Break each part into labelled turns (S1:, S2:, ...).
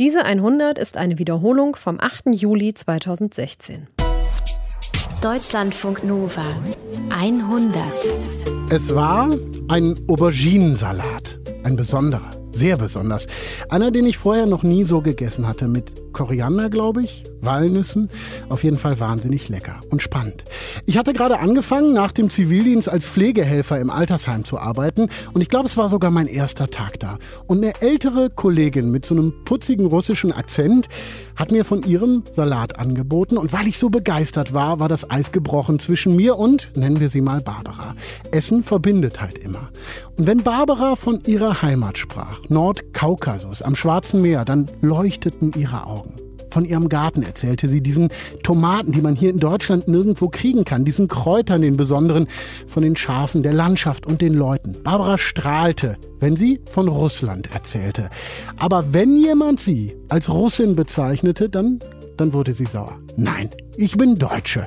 S1: Diese 100 ist eine Wiederholung vom 8. Juli 2016.
S2: Deutschlandfunk Nova 100.
S3: Es war ein Auberginensalat, ein besonderer, sehr besonders. Einer, den ich vorher noch nie so gegessen hatte, mit Koriander, glaube ich, Walnüssen. Auf jeden Fall wahnsinnig lecker und spannend. Ich hatte gerade angefangen, nach dem Zivildienst als Pflegehelfer im Altersheim zu arbeiten und ich glaube, es war sogar mein erster Tag da. Und eine ältere Kollegin mit so einem putzigen russischen Akzent hat mir von ihrem Salat angeboten und weil ich so begeistert war, war das Eis gebrochen zwischen mir und, nennen wir sie mal Barbara. Essen verbindet halt immer. Und wenn Barbara von ihrer Heimat sprach, Nordkaukasus am Schwarzen Meer, dann leuchteten ihre Augen. Von ihrem Garten erzählte sie, diesen Tomaten, die man hier in Deutschland nirgendwo kriegen kann, diesen Kräutern, den besonderen, von den Schafen, der Landschaft und den Leuten. Barbara strahlte, wenn sie von Russland erzählte. Aber wenn jemand sie als Russin bezeichnete, dann, dann wurde sie sauer. Nein, ich bin Deutsche.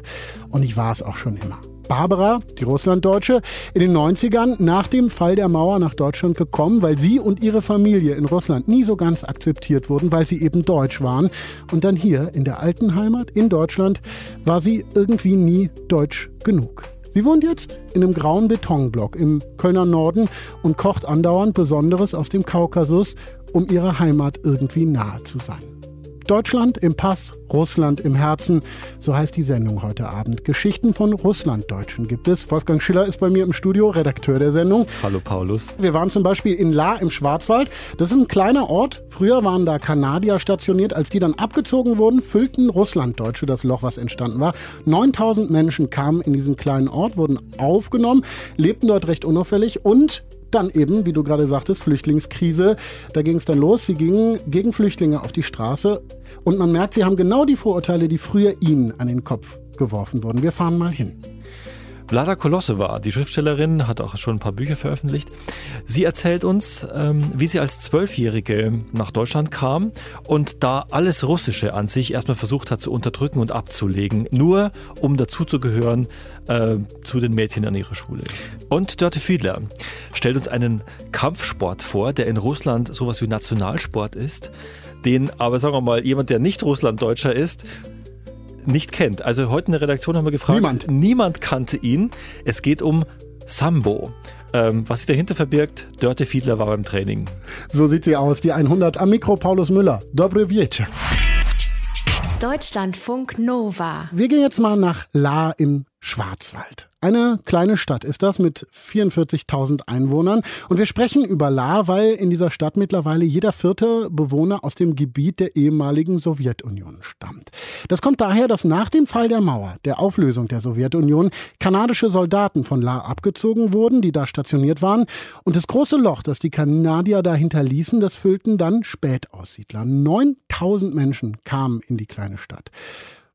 S3: Und ich war es auch schon immer. Barbara, die Russlanddeutsche, in den 90ern nach dem Fall der Mauer nach Deutschland gekommen, weil sie und ihre Familie in Russland nie so ganz akzeptiert wurden, weil sie eben deutsch waren. Und dann hier in der alten Heimat in Deutschland war sie irgendwie nie deutsch genug. Sie wohnt jetzt in einem grauen Betonblock im Kölner Norden und kocht andauernd Besonderes aus dem Kaukasus, um ihrer Heimat irgendwie nahe zu sein. Deutschland im Pass, Russland im Herzen, so heißt die Sendung heute Abend. Geschichten von Russlanddeutschen gibt es. Wolfgang Schiller ist bei mir im Studio, Redakteur der Sendung.
S4: Hallo Paulus.
S3: Wir waren zum Beispiel in La im Schwarzwald. Das ist ein kleiner Ort. Früher waren da Kanadier stationiert. Als die dann abgezogen wurden, füllten Russlanddeutsche das Loch, was entstanden war. 9000 Menschen kamen in diesen kleinen Ort, wurden aufgenommen, lebten dort recht unauffällig und dann eben, wie du gerade sagtest, Flüchtlingskrise. Da ging es dann los. Sie gingen gegen Flüchtlinge auf die Straße. Und man merkt, sie haben genau die Vorurteile, die früher ihnen an den Kopf geworfen wurden. Wir fahren mal hin.
S4: Vlada Kolosova, die Schriftstellerin, hat auch schon ein paar Bücher veröffentlicht. Sie erzählt uns, ähm, wie sie als Zwölfjährige nach Deutschland kam und da alles Russische an sich erstmal versucht hat zu unterdrücken und abzulegen, nur um dazuzugehören äh, zu den Mädchen an ihrer Schule. Und Dörte Fiedler stellt uns einen Kampfsport vor, der in Russland sowas wie Nationalsport ist, den aber, sagen wir mal, jemand, der nicht Russlanddeutscher ist, nicht kennt. Also heute in der Redaktion haben wir gefragt.
S3: Niemand.
S4: Niemand kannte ihn. Es geht um Sambo. Ähm, was sich dahinter verbirgt, Dörte Fiedler war beim Training.
S3: So sieht sie aus, die 100 am Mikro Paulus Müller. Dobre wieczór.
S2: Deutschlandfunk Nova.
S3: Wir gehen jetzt mal nach La im Schwarzwald. Eine kleine Stadt ist das mit 44.000 Einwohnern. Und wir sprechen über La, weil in dieser Stadt mittlerweile jeder vierte Bewohner aus dem Gebiet der ehemaligen Sowjetunion stammt. Das kommt daher, dass nach dem Fall der Mauer, der Auflösung der Sowjetunion, kanadische Soldaten von La abgezogen wurden, die da stationiert waren. Und das große Loch, das die Kanadier da hinterließen, das füllten dann Spätaussiedler. 9000 Menschen kamen in die kleine Stadt.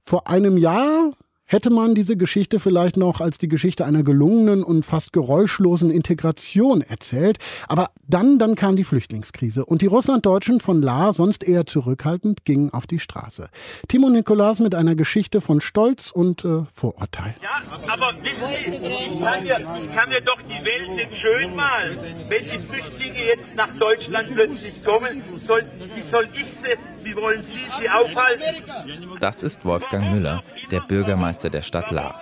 S3: Vor einem Jahr hätte man diese Geschichte vielleicht noch als die Geschichte einer gelungenen und fast geräuschlosen Integration erzählt. Aber dann, dann kam die Flüchtlingskrise und die Russlanddeutschen von La, sonst eher zurückhaltend, gingen auf die Straße. Timo Nikolas mit einer Geschichte von Stolz und äh, Vorurteil.
S5: Ja, aber wissen Sie, ich kann, mir, ich kann mir doch die Welt nicht schön malen. Wenn die Flüchtlinge jetzt nach Deutschland plötzlich kommen, soll, wie soll ich sie, wie wollen Sie sie aufhalten?
S6: Das ist Wolfgang Müller, der Bürgermeister der Stadt La.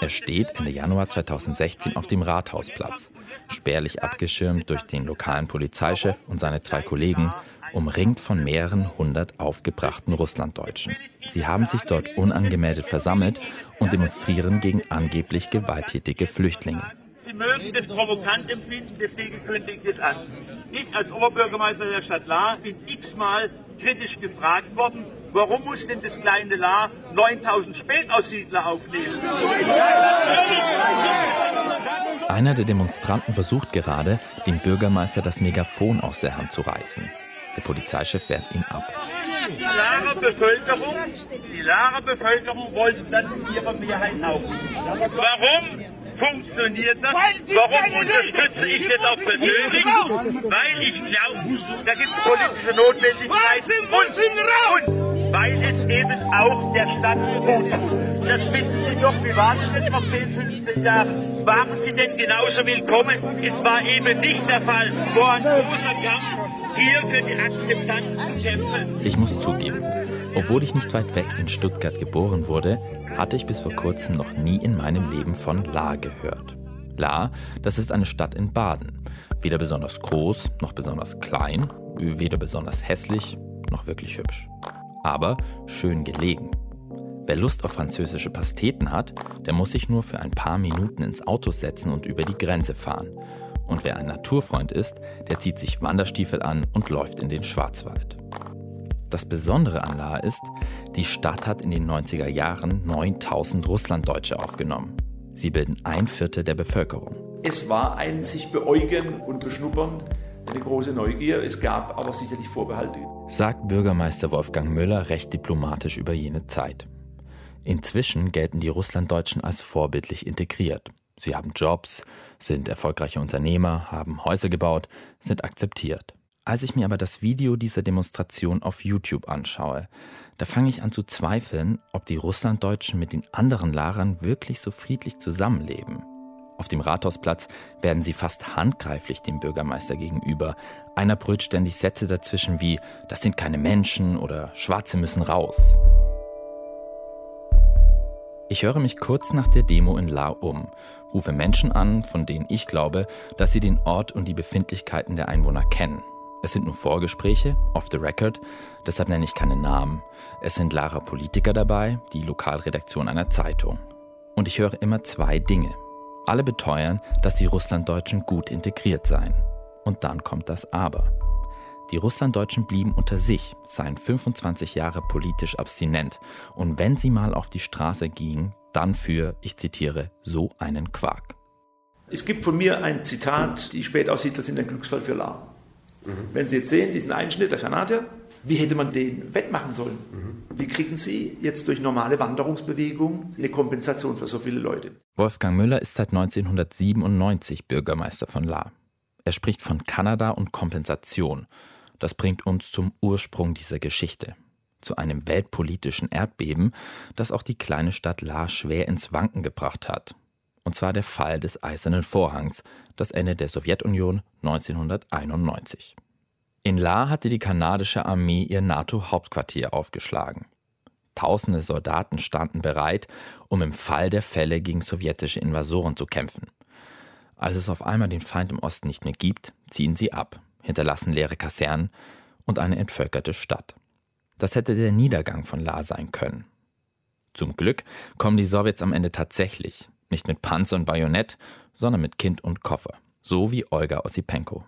S6: Er steht Ende Januar 2016 auf dem Rathausplatz, spärlich abgeschirmt durch den lokalen Polizeichef und seine zwei Kollegen, umringt von mehreren hundert aufgebrachten Russlanddeutschen. Sie haben sich dort unangemeldet versammelt und demonstrieren gegen angeblich gewalttätige Flüchtlinge.
S5: Sie mögen das provokant empfinden, deswegen kündige ich es an. Ich als Oberbürgermeister der Stadt La bin x-mal kritisch gefragt worden, warum muss denn das kleine La 9000 Spätaussiedler aufnehmen?
S6: Einer der Demonstranten versucht gerade, dem Bürgermeister das Megafon aus der Hand zu reißen. Der Polizeichef wehrt ihn ab.
S5: Die Larer Bevölkerung, die Larer Bevölkerung wollten das in ihrer Mehrheit auch. Warum funktioniert das? Warum unterstütze ich das auch persönlich? Weil ich glaube, da gibt es politische Notwendigkeit und, und weil es eben auch der Stadt gut tut. Das wissen Sie doch, wie war das jetzt vor 10, 15 Jahren? Waren Sie denn genauso willkommen? Es war eben nicht der Fall. Es war ein großer Kampf hier für die Akzeptanz zu kämpfen.
S6: Ich muss zugeben, obwohl ich nicht weit weg in Stuttgart geboren wurde, hatte ich bis vor kurzem noch nie in meinem Leben von La gehört. La, das ist eine Stadt in Baden. Weder besonders groß noch besonders klein, weder besonders hässlich noch wirklich hübsch. Aber schön gelegen. Wer Lust auf französische Pasteten hat, der muss sich nur für ein paar Minuten ins Auto setzen und über die Grenze fahren. Und wer ein Naturfreund ist, der zieht sich Wanderstiefel an und läuft in den Schwarzwald. Das Besondere an La ist, die Stadt hat in den 90er Jahren 9000 Russlanddeutsche aufgenommen. Sie bilden ein Viertel der Bevölkerung.
S7: Es war ein sich beäugen und beschnuppern, eine große Neugier. Es gab aber sicherlich Vorbehalte.
S6: Sagt Bürgermeister Wolfgang Müller recht diplomatisch über jene Zeit. Inzwischen gelten die Russlanddeutschen als vorbildlich integriert. Sie haben Jobs, sind erfolgreiche Unternehmer, haben Häuser gebaut, sind akzeptiert. Als ich mir aber das Video dieser Demonstration auf YouTube anschaue, da fange ich an zu zweifeln, ob die Russlanddeutschen mit den anderen Larern wirklich so friedlich zusammenleben. Auf dem Rathausplatz werden sie fast handgreiflich dem Bürgermeister gegenüber. Einer brüllt ständig Sätze dazwischen wie Das sind keine Menschen oder Schwarze müssen raus. Ich höre mich kurz nach der Demo in La um, rufe Menschen an, von denen ich glaube, dass sie den Ort und die Befindlichkeiten der Einwohner kennen. Es sind nur Vorgespräche, off the record, deshalb nenne ich keine Namen. Es sind Lara Politiker dabei, die Lokalredaktion einer Zeitung. Und ich höre immer zwei Dinge. Alle beteuern, dass die Russlanddeutschen gut integriert seien. Und dann kommt das Aber. Die Russlanddeutschen blieben unter sich, seien 25 Jahre politisch abstinent und wenn sie mal auf die Straße gingen, dann für, ich zitiere, so einen Quark.
S7: Es gibt von mir ein Zitat, die Spätaussiedler sind ein Glücksfall für La. Mhm. Wenn Sie jetzt sehen, diesen Einschnitt der Kanadier, wie hätte man den wettmachen sollen? Mhm. Wie kriegen Sie jetzt durch normale Wanderungsbewegung eine Kompensation für so viele Leute?
S6: Wolfgang Müller ist seit 1997 Bürgermeister von La. Er spricht von Kanada und Kompensation das bringt uns zum Ursprung dieser Geschichte, zu einem weltpolitischen Erdbeben, das auch die kleine Stadt La schwer ins Wanken gebracht hat. Und zwar der Fall des Eisernen Vorhangs, das Ende der Sowjetunion 1991. In La hatte die kanadische Armee ihr NATO-Hauptquartier aufgeschlagen. Tausende Soldaten standen bereit, um im Fall der Fälle gegen sowjetische Invasoren zu kämpfen. Als es auf einmal den Feind im Osten nicht mehr gibt, ziehen sie ab hinterlassen leere Kasernen und eine entvölkerte Stadt. Das hätte der Niedergang von La sein können. Zum Glück kommen die Sowjets am Ende tatsächlich, nicht mit Panzer und Bajonett, sondern mit Kind und Koffer, so wie Olga Osipenko.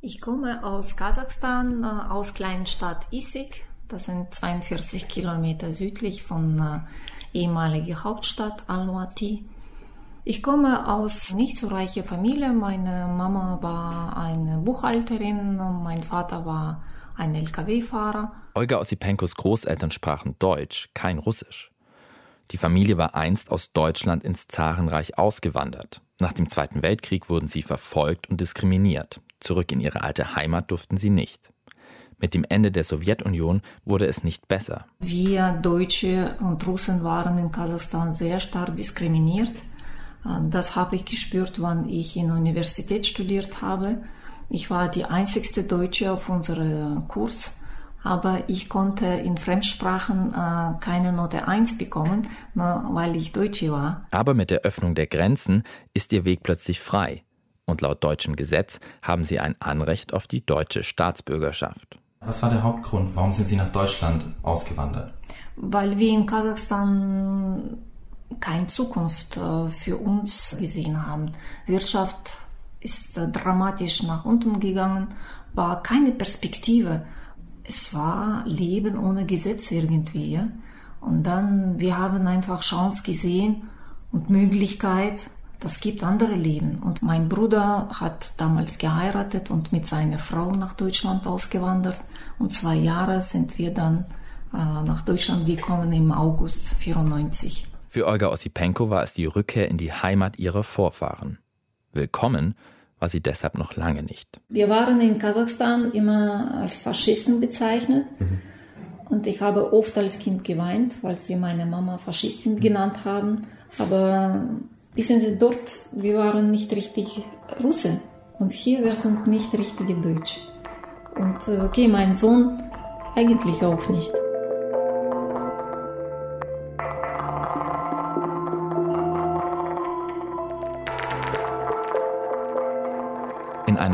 S8: Ich komme aus Kasachstan, äh, aus kleinen Stadt Issyk. Das sind 42 Kilometer südlich von äh, ehemaliger Hauptstadt Almaty. Ich komme aus nicht so reicher Familie. Meine Mama war eine Buchhalterin, mein Vater war ein Lkw-Fahrer.
S6: Olga Ossipenkos Großeltern sprachen Deutsch, kein Russisch. Die Familie war einst aus Deutschland ins Zarenreich ausgewandert. Nach dem Zweiten Weltkrieg wurden sie verfolgt und diskriminiert. Zurück in ihre alte Heimat durften sie nicht. Mit dem Ende der Sowjetunion wurde es nicht besser.
S8: Wir Deutsche und Russen waren in Kasachstan sehr stark diskriminiert. Das habe ich gespürt, wann ich in der Universität studiert habe. Ich war die einzigste Deutsche auf unserem Kurs, aber ich konnte in Fremdsprachen äh, keine Note 1 bekommen, nur weil ich Deutsche war.
S6: Aber mit der Öffnung der Grenzen ist ihr Weg plötzlich frei. Und laut deutschem Gesetz haben sie ein Anrecht auf die deutsche Staatsbürgerschaft.
S9: Was war der Hauptgrund? Warum sind Sie nach Deutschland ausgewandert?
S8: Weil wir in Kasachstan keine Zukunft äh, für uns gesehen haben. Wirtschaft ist äh, dramatisch nach unten gegangen, war keine Perspektive. Es war Leben ohne Gesetz irgendwie. Und dann, wir haben einfach Chance gesehen und Möglichkeit, das gibt andere Leben. Und mein Bruder hat damals geheiratet und mit seiner Frau nach Deutschland ausgewandert. Und zwei Jahre sind wir dann äh, nach Deutschland gekommen im August 94.
S6: Für Olga Ossipenko war es die Rückkehr in die Heimat ihrer Vorfahren. Willkommen war sie deshalb noch lange nicht.
S8: Wir waren in Kasachstan immer als Faschisten bezeichnet. Mhm. Und ich habe oft als Kind geweint, weil sie meine Mama Faschistin genannt haben. Aber wissen Sie, dort, wir waren nicht richtig Russe. Und hier, wir sind nicht richtige Deutsche. Und äh, okay, mein Sohn eigentlich auch nicht.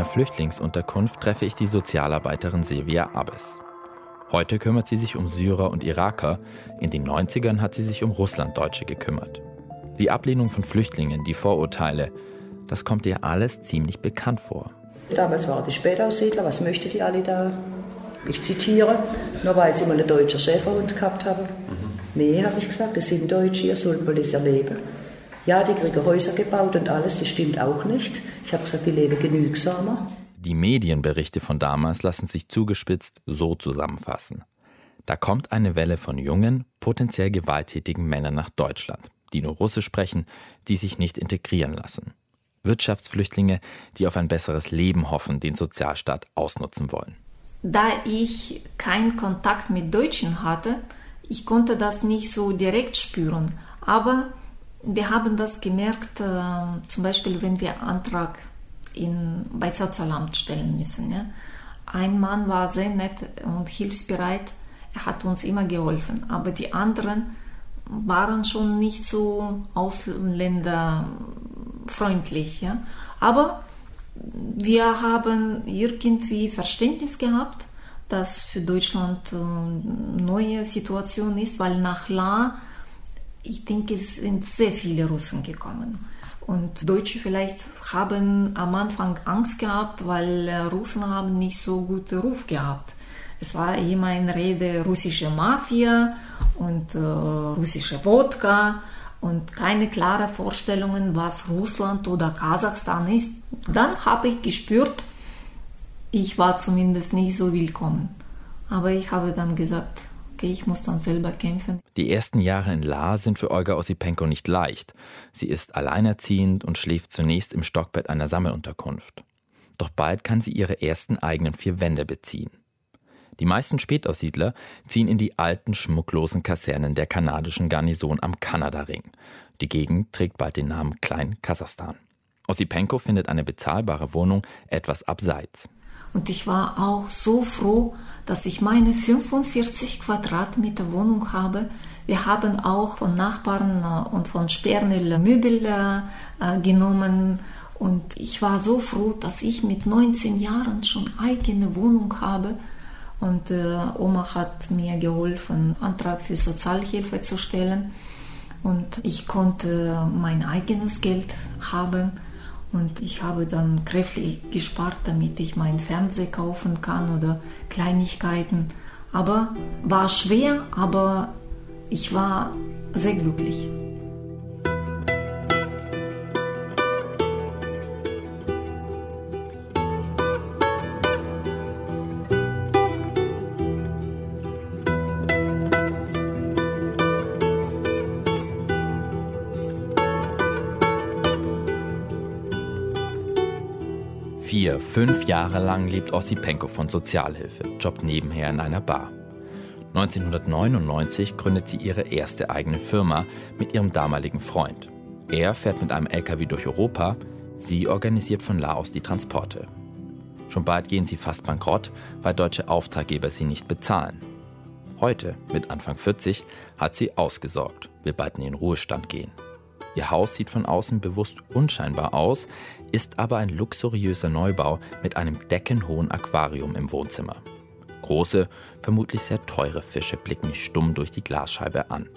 S6: Flüchtlingsunterkunft treffe ich die Sozialarbeiterin Silvia Abbes. Heute kümmert sie sich um Syrer und Iraker, in den 90ern hat sie sich um Russlanddeutsche gekümmert. Die Ablehnung von Flüchtlingen, die Vorurteile, das kommt ihr alles ziemlich bekannt vor.
S10: Damals waren die Spätaussiedler, was möchte die alle da? Ich zitiere, nur weil sie mal einen deutschen Schäferhund gehabt haben. Mhm. Nee, habe ich gesagt, das sind Deutsche, ihr sollt mal das erleben. Ja, die kriegen Häuser gebaut und alles, das stimmt auch nicht. Ich habe gesagt, die leben genügsamer.
S6: Die Medienberichte von damals lassen sich zugespitzt so zusammenfassen. Da kommt eine Welle von jungen, potenziell gewalttätigen Männern nach Deutschland, die nur Russisch sprechen, die sich nicht integrieren lassen. Wirtschaftsflüchtlinge, die auf ein besseres Leben hoffen, den Sozialstaat ausnutzen wollen.
S8: Da ich keinen Kontakt mit Deutschen hatte, ich konnte das nicht so direkt spüren. Aber wir haben das gemerkt, äh, zum Beispiel, wenn wir Antrag in, bei Sozialamt stellen müssen. Ja. Ein Mann war sehr nett und hilfsbereit, er hat uns immer geholfen, aber die anderen waren schon nicht so ausländerfreundlich. Ja. Aber wir haben irgendwie Verständnis gehabt, dass für Deutschland eine äh, neue Situation ist, weil nach La ich denke, es sind sehr viele Russen gekommen. Und Deutsche vielleicht haben am Anfang Angst gehabt, weil Russen haben nicht so guten Ruf gehabt. Es war immer in Rede russische Mafia und äh, russische Wodka und keine klare Vorstellungen, was Russland oder Kasachstan ist. Dann habe ich gespürt, ich war zumindest nicht so willkommen. Aber ich habe dann gesagt, okay, ich muss dann selber kämpfen.
S6: Die ersten Jahre in La sind für Olga Osipenko nicht leicht. Sie ist alleinerziehend und schläft zunächst im Stockbett einer Sammelunterkunft. Doch bald kann sie ihre ersten eigenen vier Wände beziehen. Die meisten Spätaussiedler ziehen in die alten, schmucklosen Kasernen der kanadischen Garnison am Kanadaring. Die Gegend trägt bald den Namen Klein Kasachstan. Osipenko findet eine bezahlbare Wohnung etwas abseits.
S8: Und ich war auch so froh, dass ich meine 45 Quadratmeter Wohnung habe. Wir haben auch von Nachbarn äh, und von Sperrmüll Möbel äh, genommen. Und ich war so froh, dass ich mit 19 Jahren schon eigene Wohnung habe. Und äh, Oma hat mir geholfen, Antrag für Sozialhilfe zu stellen. Und ich konnte mein eigenes Geld haben. Und ich habe dann kräftig gespart, damit ich meinen Fernseher kaufen kann oder Kleinigkeiten. Aber war schwer, aber ich war sehr glücklich.
S6: Fünf Jahre lang lebt Ossipenko von Sozialhilfe, jobbt nebenher in einer Bar. 1999 gründet sie ihre erste eigene Firma mit ihrem damaligen Freund. Er fährt mit einem LKW durch Europa, sie organisiert von Laos die Transporte. Schon bald gehen sie fast bankrott, weil deutsche Auftraggeber sie nicht bezahlen. Heute, mit Anfang 40, hat sie ausgesorgt, will bald in den Ruhestand gehen. Ihr Haus sieht von außen bewusst unscheinbar aus, ist aber ein luxuriöser Neubau mit einem deckenhohen Aquarium im Wohnzimmer. Große, vermutlich sehr teure Fische blicken stumm durch die Glasscheibe an.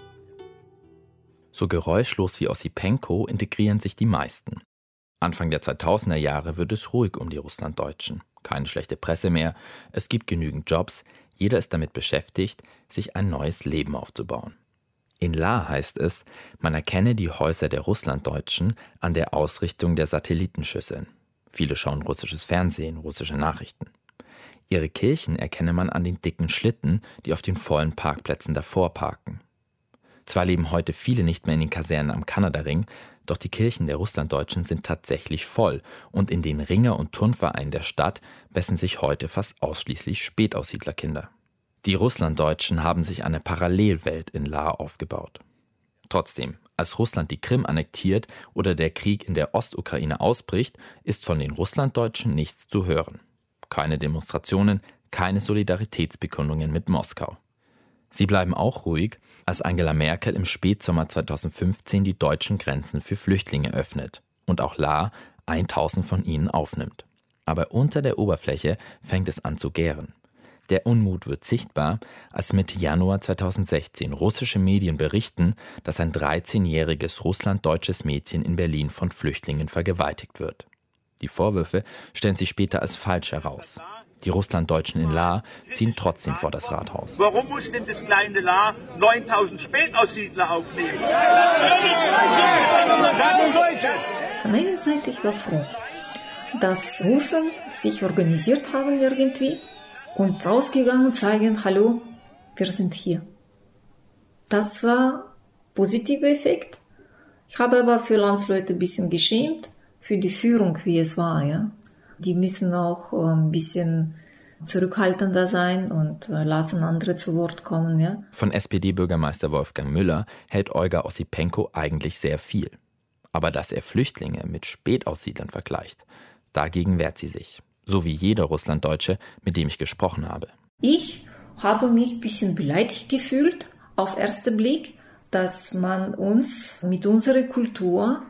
S6: So geräuschlos wie Ossipenko integrieren sich die meisten. Anfang der 2000er Jahre wird es ruhig um die Russlanddeutschen. Keine schlechte Presse mehr, es gibt genügend Jobs, jeder ist damit beschäftigt, sich ein neues Leben aufzubauen. In La heißt es, man erkenne die Häuser der Russlanddeutschen an der Ausrichtung der Satellitenschüsseln. Viele schauen russisches Fernsehen, russische Nachrichten. Ihre Kirchen erkenne man an den dicken Schlitten, die auf den vollen Parkplätzen davor parken. Zwar leben heute viele nicht mehr in den Kasernen am Kanadaring, doch die Kirchen der Russlanddeutschen sind tatsächlich voll und in den Ringer- und Turnvereinen der Stadt bessen sich heute fast ausschließlich Spätaussiedlerkinder. Die Russlanddeutschen haben sich eine Parallelwelt in La aufgebaut. Trotzdem, als Russland die Krim annektiert oder der Krieg in der Ostukraine ausbricht, ist von den Russlanddeutschen nichts zu hören. keine Demonstrationen, keine Solidaritätsbekundungen mit Moskau. Sie bleiben auch ruhig, als Angela Merkel im Spätsommer 2015 die deutschen Grenzen für Flüchtlinge öffnet und auch La 1000 von ihnen aufnimmt. Aber unter der Oberfläche fängt es an zu gären. Der Unmut wird sichtbar, als Mitte Januar 2016 russische Medien berichten, dass ein 13-jähriges russlanddeutsches Mädchen in Berlin von Flüchtlingen vergewaltigt wird. Die Vorwürfe stellen sich später als falsch heraus. Die Russlanddeutschen in La ziehen trotzdem vor das Rathaus.
S5: Warum muss denn das kleine La 9000 Spätaussiedler aufnehmen?
S8: Von einer Seite ich war froh, dass Russen sich organisiert haben irgendwie und rausgegangen und zeigen, hallo, wir sind hier. Das war positiver Effekt. Ich habe aber für Landsleute ein bisschen geschämt, für die Führung, wie es war, ja. Die müssen auch äh, ein bisschen zurückhaltender sein und äh, lassen andere zu Wort kommen, ja.
S6: Von SPD-Bürgermeister Wolfgang Müller hält Olga Ossipenko eigentlich sehr viel. Aber dass er Flüchtlinge mit Spätaussiedlern vergleicht, dagegen wehrt sie sich so wie jeder Russlanddeutsche, mit dem ich gesprochen habe.
S8: Ich habe mich ein bisschen beleidigt gefühlt auf ersten Blick, dass man uns mit unserer Kultur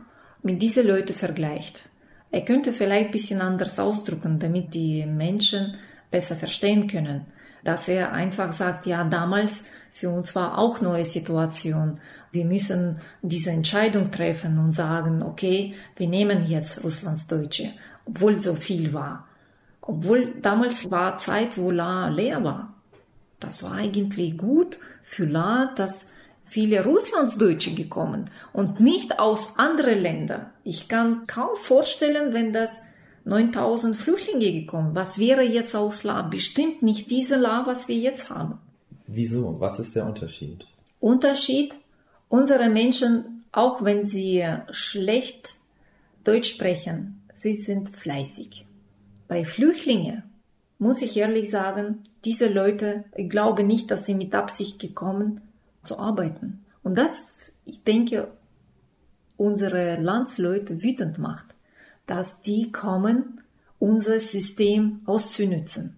S8: mit diesen Leuten vergleicht. Er könnte vielleicht ein bisschen anders ausdrücken, damit die Menschen besser verstehen können. Dass er einfach sagt, ja, damals für uns war auch neue Situation. Wir müssen diese Entscheidung treffen und sagen, okay, wir nehmen jetzt Russlandsdeutsche, obwohl so viel war. Obwohl damals war Zeit, wo La leer war. Das war eigentlich gut für La, dass viele Russlandsdeutsche gekommen und nicht aus anderen Ländern. Ich kann kaum vorstellen, wenn das 9000 Flüchtlinge gekommen. Was wäre jetzt aus La? Bestimmt nicht diese La, was wir jetzt haben.
S9: Wieso? Was ist der Unterschied?
S8: Unterschied, unsere Menschen, auch wenn sie schlecht Deutsch sprechen, sie sind fleißig. Bei Flüchtlingen muss ich ehrlich sagen, diese Leute, ich glaube nicht, dass sie mit Absicht gekommen zu arbeiten. Und das, ich denke, unsere Landsleute wütend macht, dass die kommen, unser System auszunützen.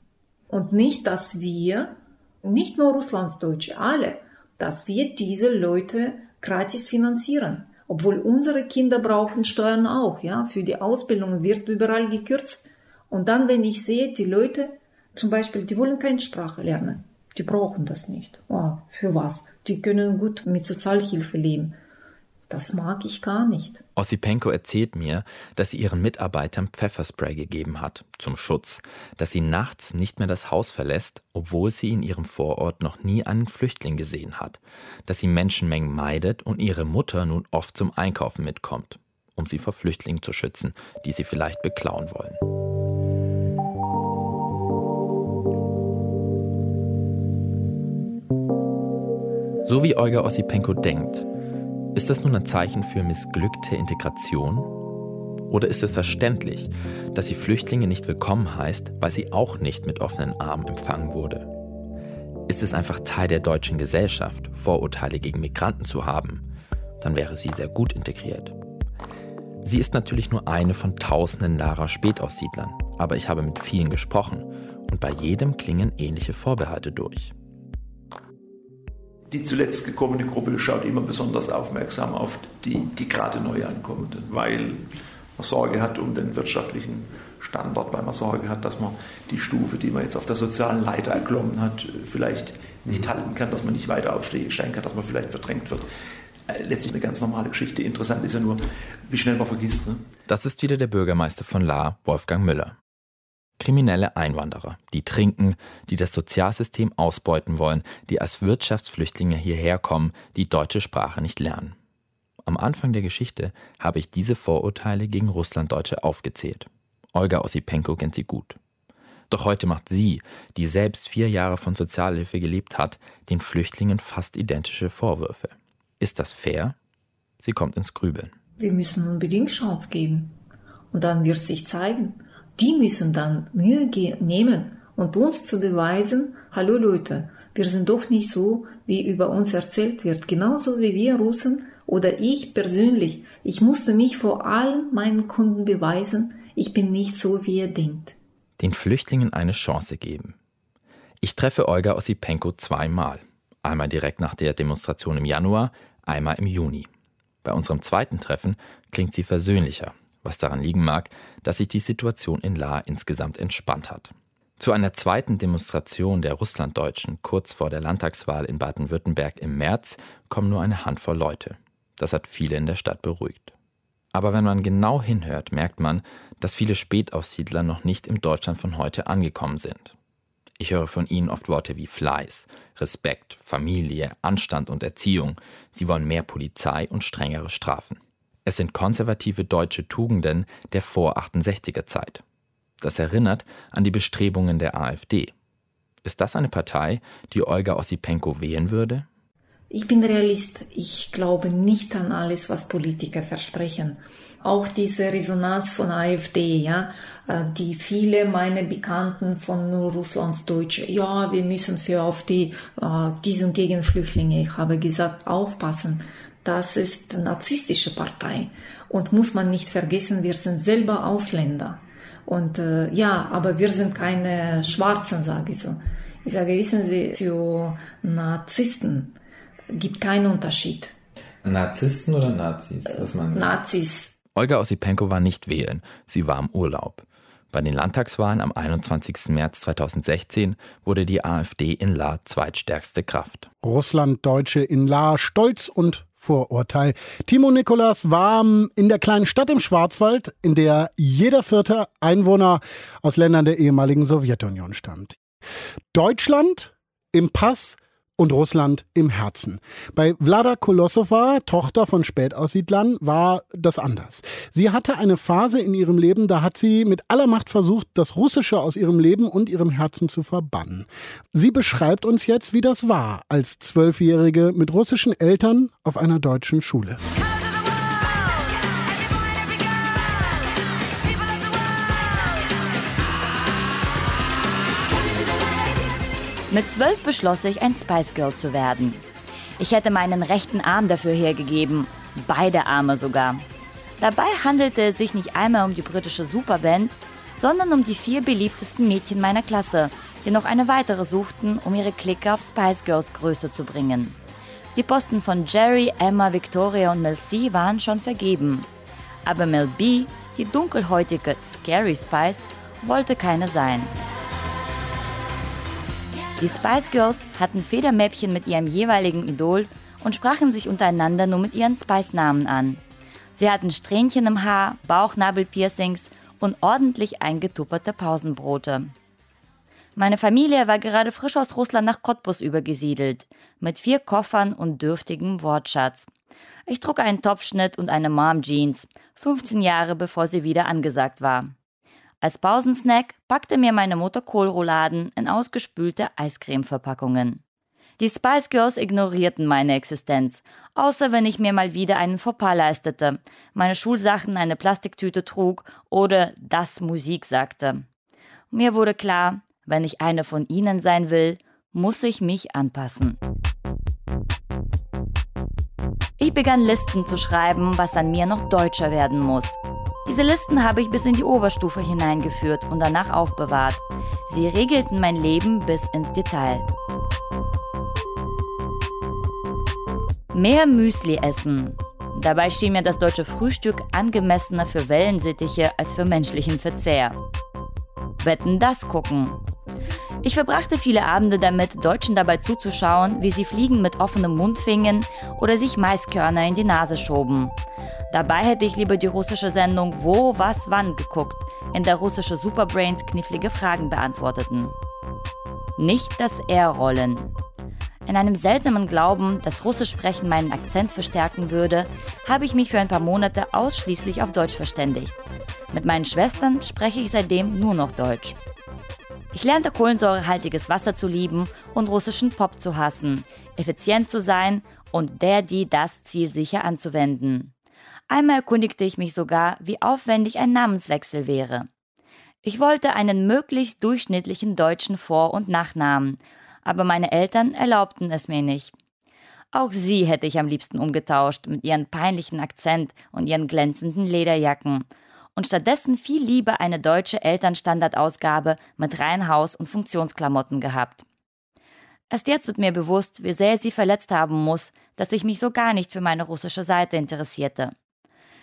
S8: Und nicht, dass wir, nicht nur Russlandsdeutsche, alle, dass wir diese Leute gratis finanzieren. Obwohl unsere Kinder brauchen Steuern auch, ja. Für die Ausbildung wird überall gekürzt. Und dann, wenn ich sehe, die Leute, zum Beispiel, die wollen keine Sprache lernen. Die brauchen das nicht. Oh, für was? Die können gut mit Sozialhilfe leben. Das mag ich gar nicht.
S6: Ossipenko erzählt mir, dass sie ihren Mitarbeitern Pfefferspray gegeben hat, zum Schutz, dass sie nachts nicht mehr das Haus verlässt, obwohl sie in ihrem Vorort noch nie einen Flüchtling gesehen hat, dass sie Menschenmengen meidet und ihre Mutter nun oft zum Einkaufen mitkommt, um sie vor Flüchtlingen zu schützen, die sie vielleicht beklauen wollen. So wie Olga Ossipenko denkt, ist das nun ein Zeichen für missglückte Integration? Oder ist es verständlich, dass sie Flüchtlinge nicht willkommen heißt, weil sie auch nicht mit offenen Armen empfangen wurde? Ist es einfach Teil der deutschen Gesellschaft, Vorurteile gegen Migranten zu haben? Dann wäre sie sehr gut integriert. Sie ist natürlich nur eine von tausenden Lara Spätaussiedlern, aber ich habe mit vielen gesprochen und bei jedem klingen ähnliche Vorbehalte durch
S7: die zuletzt gekommene Gruppe schaut immer besonders aufmerksam auf die, die gerade neu ankommenden, weil man Sorge hat um den wirtschaftlichen Standort, weil man Sorge hat, dass man die Stufe, die man jetzt auf der sozialen Leiter erklommen hat, vielleicht nicht halten kann, dass man nicht weiter aufsteigen kann, dass man vielleicht verdrängt wird. Äh, letztlich eine ganz normale Geschichte. Interessant ist ja nur, wie schnell man vergisst. Ne?
S6: Das ist wieder der Bürgermeister von La, Wolfgang Müller. Kriminelle Einwanderer, die trinken, die das Sozialsystem ausbeuten wollen, die als Wirtschaftsflüchtlinge hierher kommen, die deutsche Sprache nicht lernen. Am Anfang der Geschichte habe ich diese Vorurteile gegen Russlanddeutsche aufgezählt. Olga Ossipenko kennt sie gut. Doch heute macht sie, die selbst vier Jahre von Sozialhilfe gelebt hat, den Flüchtlingen fast identische Vorwürfe. Ist das fair? Sie kommt ins Grübeln.
S8: Wir müssen unbedingt Chance geben. Und dann wird sich zeigen, die müssen dann Mühe nehmen und uns zu beweisen, hallo Leute, wir sind doch nicht so, wie über uns erzählt wird. Genauso wie wir Russen oder ich persönlich. Ich musste mich vor allen meinen Kunden beweisen, ich bin nicht so, wie ihr denkt.
S6: den Flüchtlingen eine Chance geben. Ich treffe Olga Ossipenko zweimal. Einmal direkt nach der Demonstration im Januar, einmal im Juni. Bei unserem zweiten Treffen klingt sie versöhnlicher, was daran liegen mag, dass sich die Situation in La insgesamt entspannt hat. Zu einer zweiten Demonstration der Russlanddeutschen kurz vor der Landtagswahl in Baden-Württemberg im März kommen nur eine Handvoll Leute. Das hat viele in der Stadt beruhigt. Aber wenn man genau hinhört, merkt man, dass viele Spätaussiedler noch nicht im Deutschland von heute angekommen sind. Ich höre von ihnen oft Worte wie Fleiß, Respekt, Familie, Anstand und Erziehung. Sie wollen mehr Polizei und strengere Strafen. Es sind konservative deutsche Tugenden der vor 68er Zeit. Das erinnert an die Bestrebungen der AfD. Ist das eine Partei, die Olga Ossipenko wählen würde?
S8: Ich bin Realist. Ich glaube nicht an alles, was Politiker versprechen. Auch diese Resonanz von AfD, ja, äh, die viele meiner Bekannten von Russlands Deutsche, ja, wir müssen für auf die, äh, diesen Gegenflüchtlinge, ich habe gesagt, aufpassen. Das ist eine narzisstische Partei. Und muss man nicht vergessen, wir sind selber Ausländer. Und äh, ja, aber wir sind keine Schwarzen, sage ich so. Ich sage, wissen Sie, für Narzissten gibt keinen Unterschied.
S6: Narzissten oder Nazis? Was man
S8: Nazis.
S6: Olga Ossipenko war nicht wählen, sie war im Urlaub. Bei den Landtagswahlen am 21. März 2016 wurde die AfD in La zweitstärkste Kraft.
S3: Russlanddeutsche in La stolz und Vorurteil. Timo Nikolas war in der kleinen Stadt im Schwarzwald, in der jeder vierte Einwohner aus Ländern der ehemaligen Sowjetunion stammt. Deutschland im Pass und Russland im Herzen. Bei Vlada Kolosova, Tochter von Spätaussiedlern, war das anders. Sie hatte eine Phase in ihrem Leben, da hat sie mit aller Macht versucht, das Russische aus ihrem Leben und ihrem Herzen zu verbannen. Sie beschreibt uns jetzt, wie das war, als Zwölfjährige mit russischen Eltern auf einer deutschen Schule.
S11: Mit zwölf beschloss ich, ein Spice Girl zu werden. Ich hätte meinen rechten Arm dafür hergegeben, beide Arme sogar. Dabei handelte es sich nicht einmal um die britische Superband, sondern um die vier beliebtesten Mädchen meiner Klasse, die noch eine weitere suchten, um ihre Clique auf Spice Girls Größe zu bringen. Die Posten von Jerry, Emma, Victoria und Mel C waren schon vergeben. Aber Mel B, die dunkelhäutige Scary Spice, wollte keine sein. Die Spice Girls hatten Federmäppchen mit ihrem jeweiligen Idol und sprachen sich untereinander nur mit ihren Spice-Namen an. Sie hatten Strähnchen im Haar, Bauchnabelpiercings und ordentlich eingetupperte Pausenbrote. Meine Familie war gerade frisch aus Russland nach Cottbus übergesiedelt, mit vier Koffern und dürftigem Wortschatz. Ich trug einen Topfschnitt und eine Mom-Jeans, 15 Jahre bevor sie wieder angesagt war. Als Pausensnack packte mir meine Mutter Kohlrouladen in ausgespülte Eiscremeverpackungen. Die Spice Girls ignorierten meine Existenz, außer wenn ich mir mal wieder einen Fauxpas leistete, meine Schulsachen eine Plastiktüte trug oder das Musik sagte. Mir wurde klar, wenn ich eine von ihnen sein will, muss ich mich anpassen. Ich begann Listen zu schreiben, was an mir noch deutscher werden muss. Diese Listen habe ich bis in die Oberstufe hineingeführt und danach aufbewahrt. Sie regelten mein Leben bis ins Detail. Mehr Müsli essen. Dabei schien mir das deutsche Frühstück angemessener für Wellensittiche als für menschlichen Verzehr. Wetten das gucken. Ich verbrachte viele Abende damit, Deutschen dabei zuzuschauen, wie sie Fliegen mit offenem Mund fingen oder sich Maiskörner in die Nase schoben. Dabei hätte ich lieber die russische Sendung Wo, Was, Wann geguckt, in der russische Superbrains knifflige Fragen beantworteten. Nicht das R-Rollen. In einem seltsamen Glauben, dass Russisch sprechen meinen Akzent verstärken würde, habe ich mich für ein paar Monate ausschließlich auf Deutsch verständigt. Mit meinen Schwestern spreche ich seitdem nur noch Deutsch. Ich lernte kohlensäurehaltiges Wasser zu lieben und russischen Pop zu hassen, effizient zu sein und der, die, das Ziel sicher anzuwenden. Einmal erkundigte ich mich sogar, wie aufwendig ein Namenswechsel wäre. Ich wollte einen möglichst durchschnittlichen deutschen Vor- und Nachnamen, aber meine Eltern erlaubten es mir nicht. Auch sie hätte ich am liebsten umgetauscht mit ihrem peinlichen Akzent und ihren glänzenden Lederjacken. Und stattdessen viel lieber eine deutsche Elternstandardausgabe mit Reihenhaus und Funktionsklamotten gehabt. Erst jetzt wird mir bewusst, wie sehr sie verletzt haben muss, dass ich mich so gar nicht für meine russische Seite interessierte.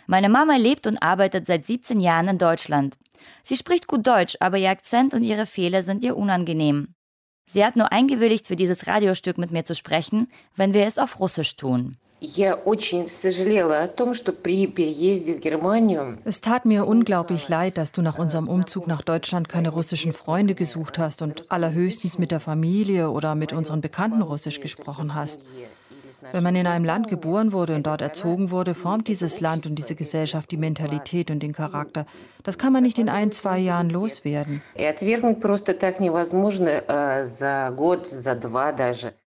S11: Meine Mama lebt und arbeitet seit 17 Jahren in Deutschland. Sie spricht gut Deutsch, aber ihr Akzent und ihre Fehler sind ihr unangenehm. Sie hat nur eingewilligt, für dieses Radiostück mit mir zu sprechen, wenn wir es auf Russisch tun.
S12: Es tat mir unglaublich leid, dass du nach unserem Umzug nach Deutschland keine russischen Freunde gesucht hast und allerhöchstens mit der Familie oder mit unseren Bekannten Russisch gesprochen hast. Wenn man in einem Land geboren wurde und dort erzogen wurde, formt dieses Land und diese Gesellschaft die Mentalität und den Charakter. Das kann man nicht in ein, zwei Jahren loswerden.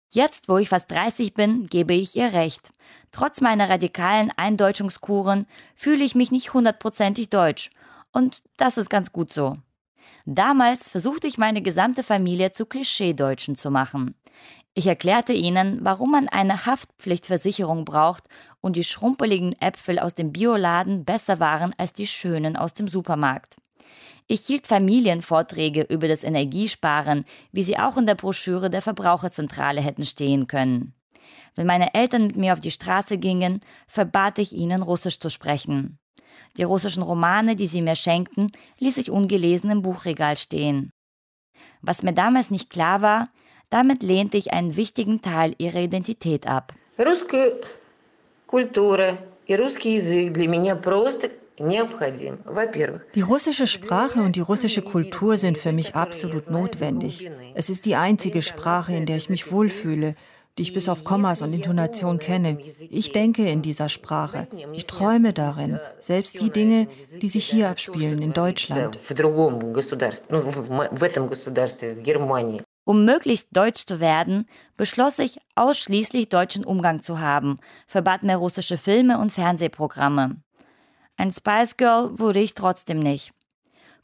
S11: Jetzt, wo ich fast 30 bin, gebe ich ihr recht. Trotz meiner radikalen Eindeutschungskuren fühle ich mich nicht hundertprozentig deutsch. Und das ist ganz gut so. Damals versuchte ich meine gesamte Familie zu Klischeedeutschen zu machen. Ich erklärte ihnen, warum man eine Haftpflichtversicherung braucht und die schrumpeligen Äpfel aus dem Bioladen besser waren als die schönen aus dem Supermarkt. Ich hielt Familienvorträge über das Energiesparen, wie sie auch in der Broschüre der Verbraucherzentrale hätten stehen können. Wenn meine Eltern mit mir auf die Straße gingen, verbat ich ihnen Russisch zu sprechen. Die russischen Romane, die sie mir schenkten, ließ ich ungelesen im Buchregal stehen. Was mir damals nicht klar war, damit lehnte ich einen wichtigen Teil ihrer Identität ab.
S12: Русская культура и русский язык для меня просто die russische Sprache und die russische Kultur sind für mich absolut notwendig. Es ist die einzige Sprache, in der ich mich wohlfühle die ich bis auf Kommas und Intonation kenne. Ich denke in dieser Sprache. Ich träume darin. Selbst die Dinge, die sich hier abspielen in Deutschland.
S11: Um möglichst deutsch zu werden, beschloss ich, ausschließlich deutschen Umgang zu haben, verbat mir russische Filme und Fernsehprogramme. Ein Spice Girl wurde ich trotzdem nicht.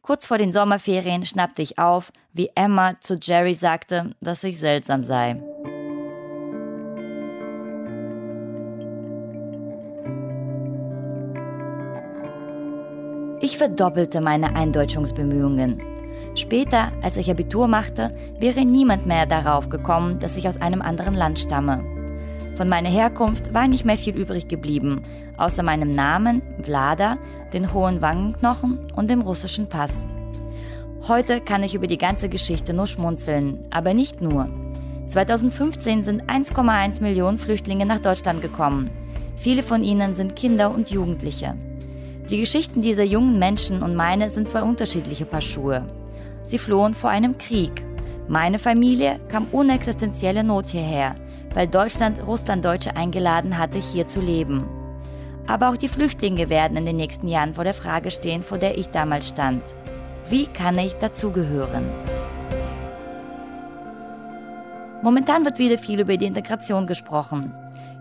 S11: Kurz vor den Sommerferien schnappte ich auf, wie Emma zu Jerry sagte, dass ich seltsam sei. Ich verdoppelte meine Eindeutschungsbemühungen. Später, als ich Abitur machte, wäre niemand mehr darauf gekommen, dass ich aus einem anderen Land stamme. Von meiner Herkunft war nicht mehr viel übrig geblieben, außer meinem Namen, Vlada, den hohen Wangenknochen und dem russischen Pass. Heute kann ich über die ganze Geschichte nur schmunzeln, aber nicht nur. 2015 sind 1,1 Millionen Flüchtlinge nach Deutschland gekommen. Viele von ihnen sind Kinder und Jugendliche. Die Geschichten dieser jungen Menschen und meine sind zwei unterschiedliche Paar Schuhe. Sie flohen vor einem Krieg. Meine Familie kam ohne existenzielle Not hierher, weil Deutschland Russlanddeutsche eingeladen hatte, hier zu leben. Aber auch die Flüchtlinge werden in den nächsten Jahren vor der Frage stehen, vor der ich damals stand. Wie kann ich dazugehören? Momentan wird wieder viel über die Integration gesprochen.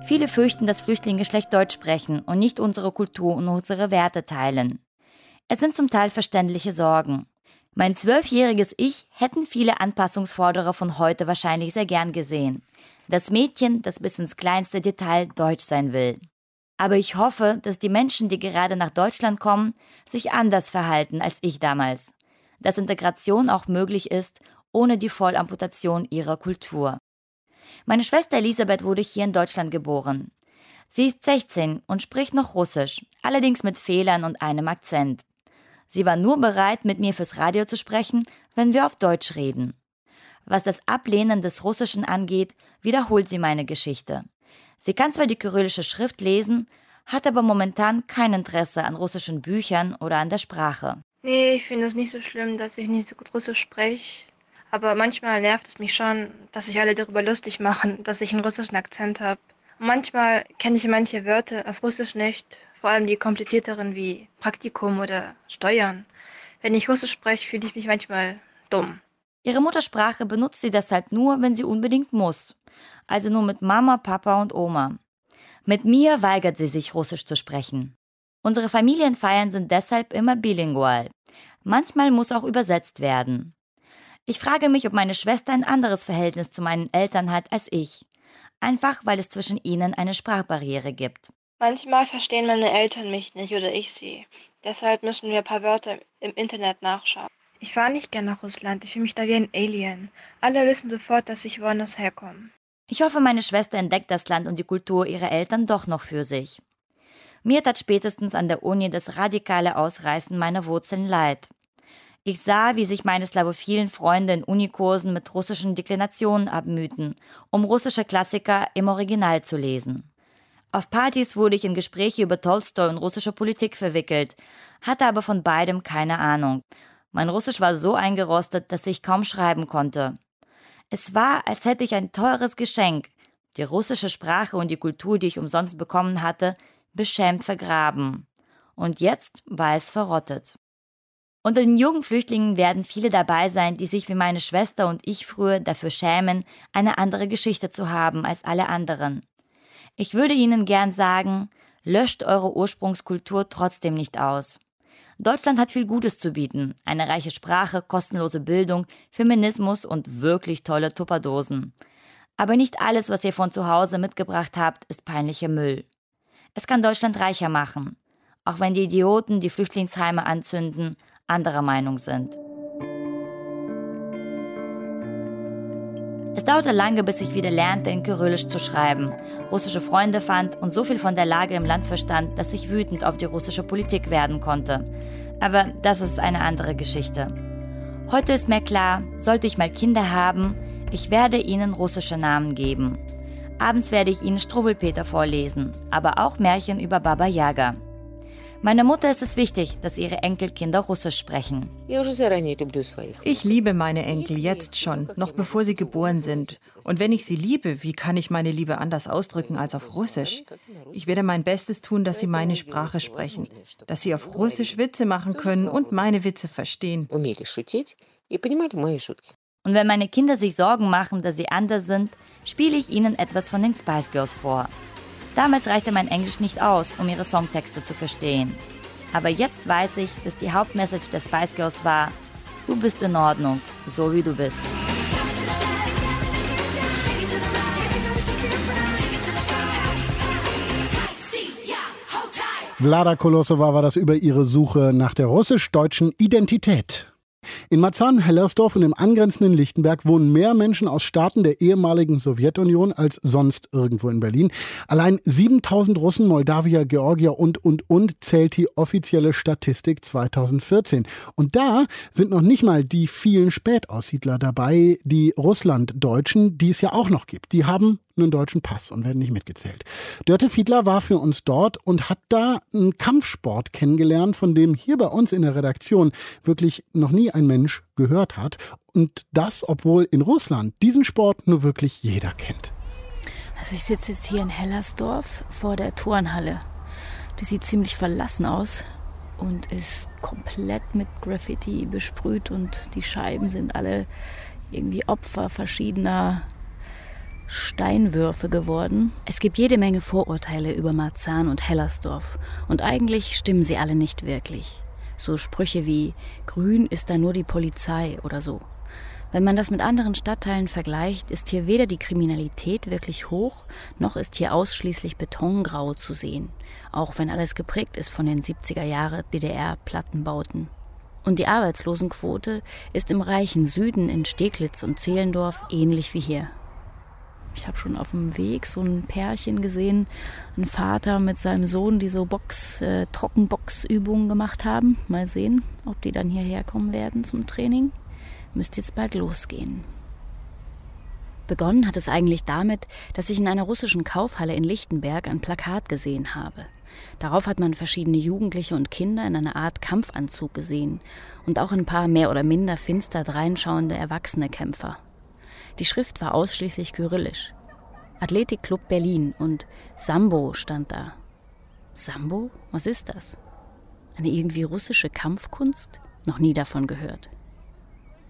S11: Viele fürchten, dass Flüchtlinge schlecht Deutsch sprechen und nicht unsere Kultur und unsere Werte teilen. Es sind zum Teil verständliche Sorgen. Mein zwölfjähriges Ich hätten viele Anpassungsforderer von heute wahrscheinlich sehr gern gesehen. Das Mädchen, das bis ins kleinste Detail deutsch sein will. Aber ich hoffe, dass die Menschen, die gerade nach Deutschland kommen, sich anders verhalten als ich damals. Dass Integration auch möglich ist, ohne die Vollamputation ihrer Kultur. Meine Schwester Elisabeth wurde hier in Deutschland geboren. Sie ist 16 und spricht noch Russisch, allerdings mit Fehlern und einem Akzent. Sie war nur bereit, mit mir fürs Radio zu sprechen, wenn wir auf Deutsch reden. Was das Ablehnen des Russischen angeht, wiederholt sie meine Geschichte. Sie kann zwar die kyrillische Schrift lesen, hat aber momentan kein Interesse an russischen Büchern oder an der Sprache.
S13: Nee, ich finde es nicht so schlimm, dass ich nicht so gut Russisch spreche. Aber manchmal nervt es mich schon, dass sich alle darüber lustig machen, dass ich einen russischen Akzent habe. Manchmal kenne ich manche Wörter auf Russisch nicht, vor allem die komplizierteren wie Praktikum oder Steuern. Wenn ich Russisch spreche, fühle ich mich manchmal dumm.
S11: Ihre Muttersprache benutzt sie deshalb nur, wenn sie unbedingt muss. Also nur mit Mama, Papa und Oma. Mit mir weigert sie sich, Russisch zu sprechen. Unsere Familienfeiern sind deshalb immer bilingual. Manchmal muss auch übersetzt werden. Ich frage mich, ob meine Schwester ein anderes Verhältnis zu meinen Eltern hat als ich. Einfach weil es zwischen ihnen eine Sprachbarriere gibt.
S13: Manchmal verstehen meine Eltern mich nicht oder ich sie. Deshalb müssen wir ein paar Wörter im Internet nachschauen. Ich fahre nicht gern nach Russland. Ich fühle mich da wie ein Alien. Alle wissen sofort, dass ich woanders herkomme.
S11: Ich hoffe, meine Schwester entdeckt das Land und die Kultur ihrer Eltern doch noch für sich. Mir tat spätestens an der Uni das radikale Ausreißen meiner Wurzeln leid. Ich sah, wie sich meine slawophilen Freunde in Unikursen mit russischen Deklinationen abmühten, um russische Klassiker im Original zu lesen. Auf Partys wurde ich in Gespräche über Tolstoi und russische Politik verwickelt, hatte aber von beidem keine Ahnung. Mein Russisch war so eingerostet, dass ich kaum schreiben konnte. Es war, als hätte ich ein teures Geschenk, die russische Sprache und die Kultur, die ich umsonst bekommen hatte, beschämt vergraben. Und jetzt war es verrottet. Unter den jungen Flüchtlingen werden viele dabei sein, die sich wie meine Schwester und ich früher dafür schämen, eine andere Geschichte zu haben als alle anderen. Ich würde Ihnen gern sagen, löscht eure Ursprungskultur trotzdem nicht aus. Deutschland hat viel Gutes zu bieten. Eine reiche Sprache, kostenlose Bildung, Feminismus und wirklich tolle Tupperdosen. Aber nicht alles, was ihr von zu Hause mitgebracht habt, ist peinlicher Müll. Es kann Deutschland reicher machen, auch wenn die Idioten, die Flüchtlingsheime anzünden, anderer Meinung sind. Es dauerte lange, bis ich wieder lernte, in Kyrillisch zu schreiben, russische Freunde fand und so viel von der Lage im Land verstand, dass ich wütend auf die russische Politik werden konnte. Aber das ist eine andere Geschichte. Heute ist mir klar, sollte ich mal Kinder haben, ich werde ihnen russische Namen geben. Abends werde ich ihnen Struwwelpeter vorlesen, aber auch Märchen über Baba Yaga. Meiner Mutter ist es wichtig, dass ihre Enkelkinder Russisch sprechen.
S14: Ich liebe meine Enkel jetzt schon, noch bevor sie geboren sind. Und wenn ich sie liebe, wie kann ich meine Liebe anders ausdrücken als auf Russisch? Ich werde mein Bestes tun, dass sie meine Sprache sprechen, dass sie auf Russisch Witze machen können und meine Witze verstehen. Und
S11: wenn meine Kinder sich Sorgen machen, dass sie anders sind, spiele ich ihnen etwas von den Spice Girls vor. Damals reichte mein Englisch nicht aus, um ihre Songtexte zu verstehen. Aber jetzt weiß ich, dass die Hauptmessage der Spice Girls war, du bist in Ordnung, so wie du bist.
S3: Vlada Kolosova war das über ihre Suche nach der russisch-deutschen Identität. In Marzahn-Hellersdorf und im angrenzenden Lichtenberg wohnen mehr Menschen aus Staaten der ehemaligen Sowjetunion als sonst irgendwo in Berlin. Allein 7000 Russen, Moldawier, Georgier und, und, und zählt die offizielle Statistik 2014. Und da sind noch nicht mal die vielen Spätaussiedler dabei, die Russlanddeutschen, die es ja auch noch gibt. Die haben einen deutschen Pass und werden nicht mitgezählt. Dörte Fiedler war für uns dort und hat da einen Kampfsport kennengelernt, von dem hier bei uns in der Redaktion wirklich noch nie ein Mensch gehört hat. Und das, obwohl in Russland diesen Sport nur wirklich jeder kennt.
S15: Also ich sitze jetzt hier in Hellersdorf vor der Turnhalle. Die sieht ziemlich verlassen aus und ist komplett mit Graffiti besprüht und die Scheiben sind alle irgendwie Opfer verschiedener Steinwürfe geworden.
S2: Es gibt jede Menge Vorurteile über Marzahn und Hellersdorf und eigentlich stimmen sie alle nicht wirklich. So Sprüche wie Grün ist da nur die Polizei oder so. Wenn man das mit anderen Stadtteilen vergleicht, ist hier weder die Kriminalität wirklich hoch, noch ist hier ausschließlich Betongrau zu sehen, auch wenn alles geprägt ist von den 70er Jahre DDR-Plattenbauten. Und die Arbeitslosenquote ist im reichen Süden in Steglitz und Zehlendorf ähnlich wie hier.
S15: Ich habe schon auf dem Weg so ein Pärchen gesehen, ein Vater mit seinem Sohn, die so Box, äh, Trockenboxübungen gemacht haben. Mal sehen, ob die dann hierher kommen werden zum Training. Müsste jetzt bald losgehen.
S2: Begonnen hat es eigentlich damit, dass ich in einer russischen Kaufhalle in Lichtenberg ein Plakat gesehen habe. Darauf hat man verschiedene Jugendliche und Kinder in einer Art Kampfanzug gesehen und auch ein paar mehr oder minder finster dreinschauende erwachsene Kämpfer. Die Schrift war ausschließlich kyrillisch. Athletikclub Berlin und Sambo stand da. Sambo? Was ist das? Eine irgendwie russische Kampfkunst? Noch nie davon gehört.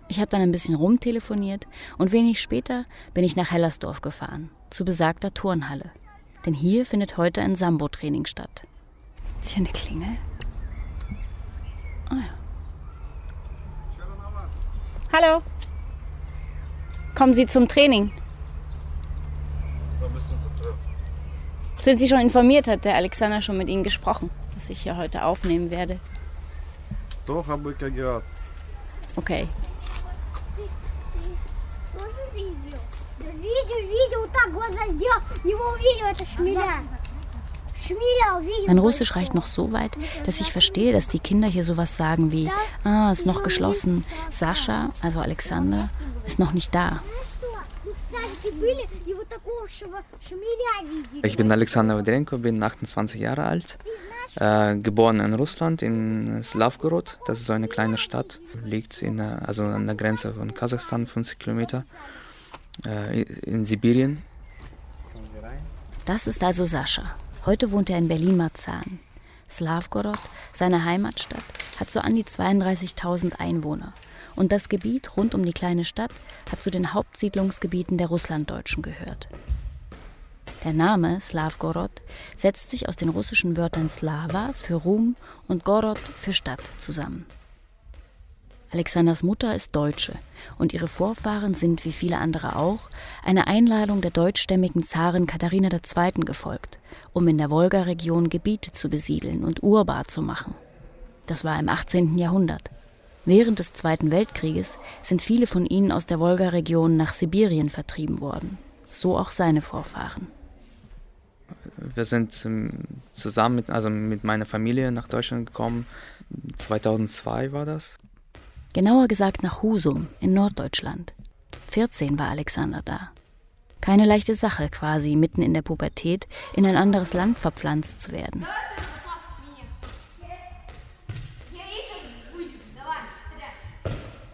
S2: Ich habe dann ein bisschen rumtelefoniert und wenig später bin ich nach Hellersdorf gefahren, zu besagter Turnhalle. Denn hier findet heute ein Sambo-Training statt.
S15: Ist hier eine Klingel? Ah ja. Hallo. Kommen Sie zum Training? Sind Sie schon informiert? Hat der Alexander schon mit Ihnen gesprochen, dass ich hier heute aufnehmen werde?
S16: Doch, habe ich gehört.
S15: Okay. Mein Russisch reicht noch so weit, dass ich verstehe, dass die Kinder hier sowas sagen wie, ah, ist noch geschlossen, Sascha, also Alexander, ist noch nicht da.
S17: Ich bin Alexander Wadrenko, bin 28 Jahre alt, äh, geboren in Russland, in Slavgorod. Das ist so eine kleine Stadt, liegt in, also an der Grenze von Kasachstan, 50 Kilometer, äh, in Sibirien.
S2: Das ist also Sascha. Heute wohnt er in Berlin-Marzahn. Slavgorod, seine Heimatstadt, hat so an die 32.000 Einwohner. Und das Gebiet rund um die kleine Stadt hat zu den Hauptsiedlungsgebieten der Russlanddeutschen gehört. Der Name Slavgorod setzt sich aus den russischen Wörtern Slava für Ruhm und Gorod für Stadt zusammen. Alexanders Mutter ist Deutsche und ihre Vorfahren sind, wie viele andere auch, einer Einladung der deutschstämmigen Zarin Katharina II. gefolgt, um in der Wolga-Region Gebiete zu besiedeln und urbar zu machen. Das war im 18. Jahrhundert. Während des Zweiten Weltkrieges sind viele von ihnen aus der Wolga-Region nach Sibirien vertrieben worden. So auch seine Vorfahren.
S17: Wir sind zusammen mit, also mit meiner Familie nach Deutschland gekommen. 2002 war das.
S2: Genauer gesagt nach Husum in Norddeutschland. 14 war Alexander da. Keine leichte Sache, quasi mitten in der Pubertät in ein anderes Land verpflanzt zu werden.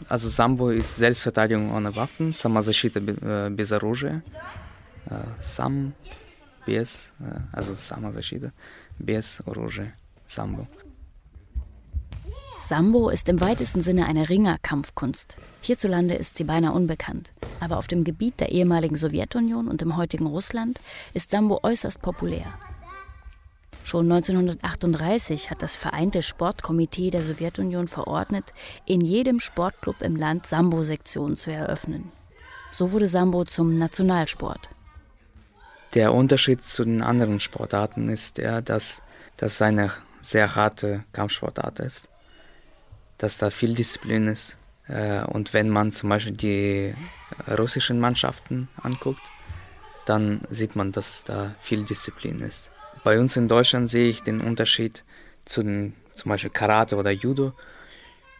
S17: Also Sambo ist Selbstverteidigung ohne Waffen, Самозащита без оружия. Sam, без, also Самозащита без оружия, Sambo.
S2: Sambo ist im weitesten Sinne eine Ringerkampfkunst. Hierzulande ist sie beinahe unbekannt. Aber auf dem Gebiet der ehemaligen Sowjetunion und im heutigen Russland ist Sambo äußerst populär. Schon 1938 hat das Vereinte Sportkomitee der Sowjetunion verordnet, in jedem Sportclub im Land Sambo-Sektionen zu eröffnen. So wurde Sambo zum Nationalsport.
S17: Der Unterschied zu den anderen Sportarten ist der, dass das eine sehr harte Kampfsportart ist dass da viel Disziplin ist. Äh, und wenn man zum Beispiel die russischen Mannschaften anguckt, dann sieht man, dass da viel Disziplin ist. Bei uns in Deutschland sehe ich den Unterschied zu den, zum Beispiel Karate oder Judo,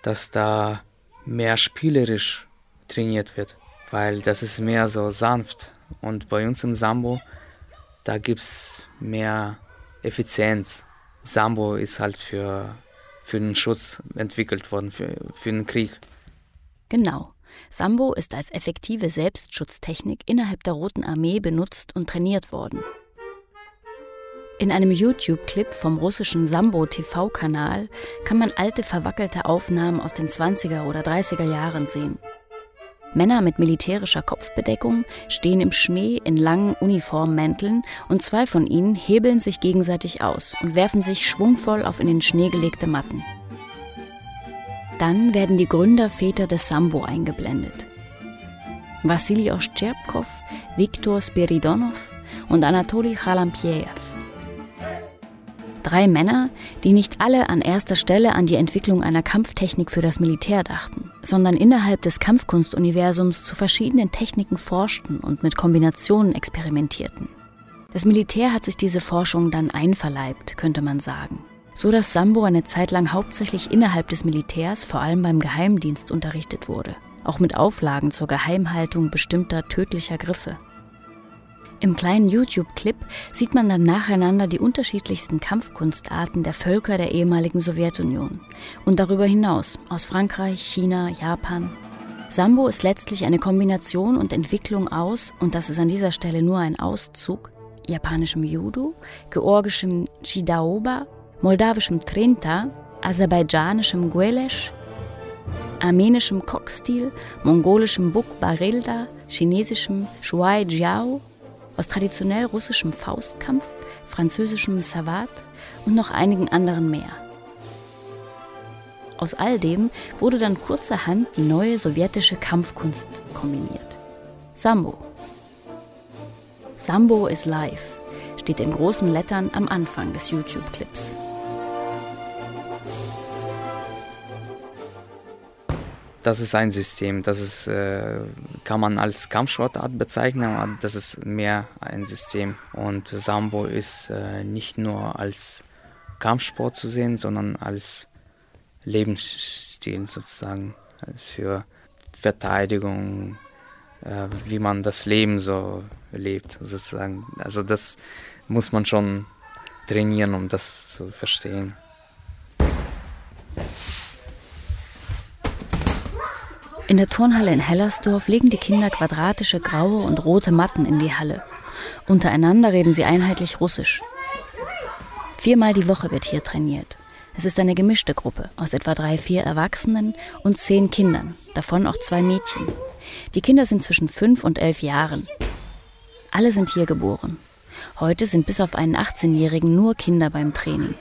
S17: dass da mehr spielerisch trainiert wird, weil das ist mehr so sanft. Und bei uns im Sambo, da gibt es mehr Effizienz. Sambo ist halt für für den Schutz entwickelt worden, für, für den Krieg.
S2: Genau. Sambo ist als effektive Selbstschutztechnik innerhalb der Roten Armee benutzt und trainiert worden. In einem YouTube-Clip vom russischen Sambo-TV-Kanal kann man alte verwackelte Aufnahmen aus den 20er oder 30er Jahren sehen. Männer mit militärischer Kopfbedeckung stehen im Schnee in langen Uniformmänteln und zwei von ihnen hebeln sich gegenseitig aus und werfen sich schwungvoll auf in den Schnee gelegte Matten. Dann werden die Gründerväter des Sambo eingeblendet. Wassili Oschtschepkow, Viktor Spiridonov und Anatoli Chalampiev. Drei Männer, die nicht alle an erster Stelle an die Entwicklung einer Kampftechnik für das Militär dachten, sondern innerhalb des Kampfkunstuniversums zu verschiedenen Techniken forschten und mit Kombinationen experimentierten. Das Militär hat sich diese Forschung dann einverleibt, könnte man sagen. So dass Sambo eine Zeit lang hauptsächlich innerhalb des Militärs, vor allem beim Geheimdienst, unterrichtet wurde, auch mit Auflagen zur Geheimhaltung bestimmter tödlicher Griffe. Im kleinen YouTube-Clip sieht man dann nacheinander die unterschiedlichsten Kampfkunstarten der Völker der ehemaligen Sowjetunion und darüber hinaus aus Frankreich, China, Japan. Sambo ist letztlich eine Kombination und Entwicklung aus, und das ist an dieser Stelle nur ein Auszug, japanischem Judo, georgischem Chidaoba, moldawischem Trinta, aserbaidschanischem Guelesh, armenischem Kokstil, mongolischem Buk Barilda, chinesischem Shuai Jiao aus traditionell russischem Faustkampf, französischem Savat und noch einigen anderen mehr. Aus all dem wurde dann kurzerhand die neue sowjetische Kampfkunst kombiniert. Sambo. Sambo is live steht in großen Lettern am Anfang des YouTube-Clips.
S17: Das ist ein System. Das ist, äh, kann man als Kampfsportart bezeichnen, aber das ist mehr ein System. Und Sambo ist äh, nicht nur als Kampfsport zu sehen, sondern als Lebensstil sozusagen für Verteidigung, äh, wie man das Leben so lebt sozusagen. Also das muss man schon trainieren, um das zu verstehen.
S2: In der Turnhalle in Hellersdorf legen die Kinder quadratische graue und rote Matten in die Halle. Untereinander reden sie einheitlich Russisch. Viermal die Woche wird hier trainiert. Es ist eine gemischte Gruppe aus etwa drei, vier Erwachsenen und zehn Kindern, davon auch zwei Mädchen. Die Kinder sind zwischen fünf und elf Jahren. Alle sind hier geboren. Heute sind bis auf einen 18-Jährigen nur Kinder beim Training.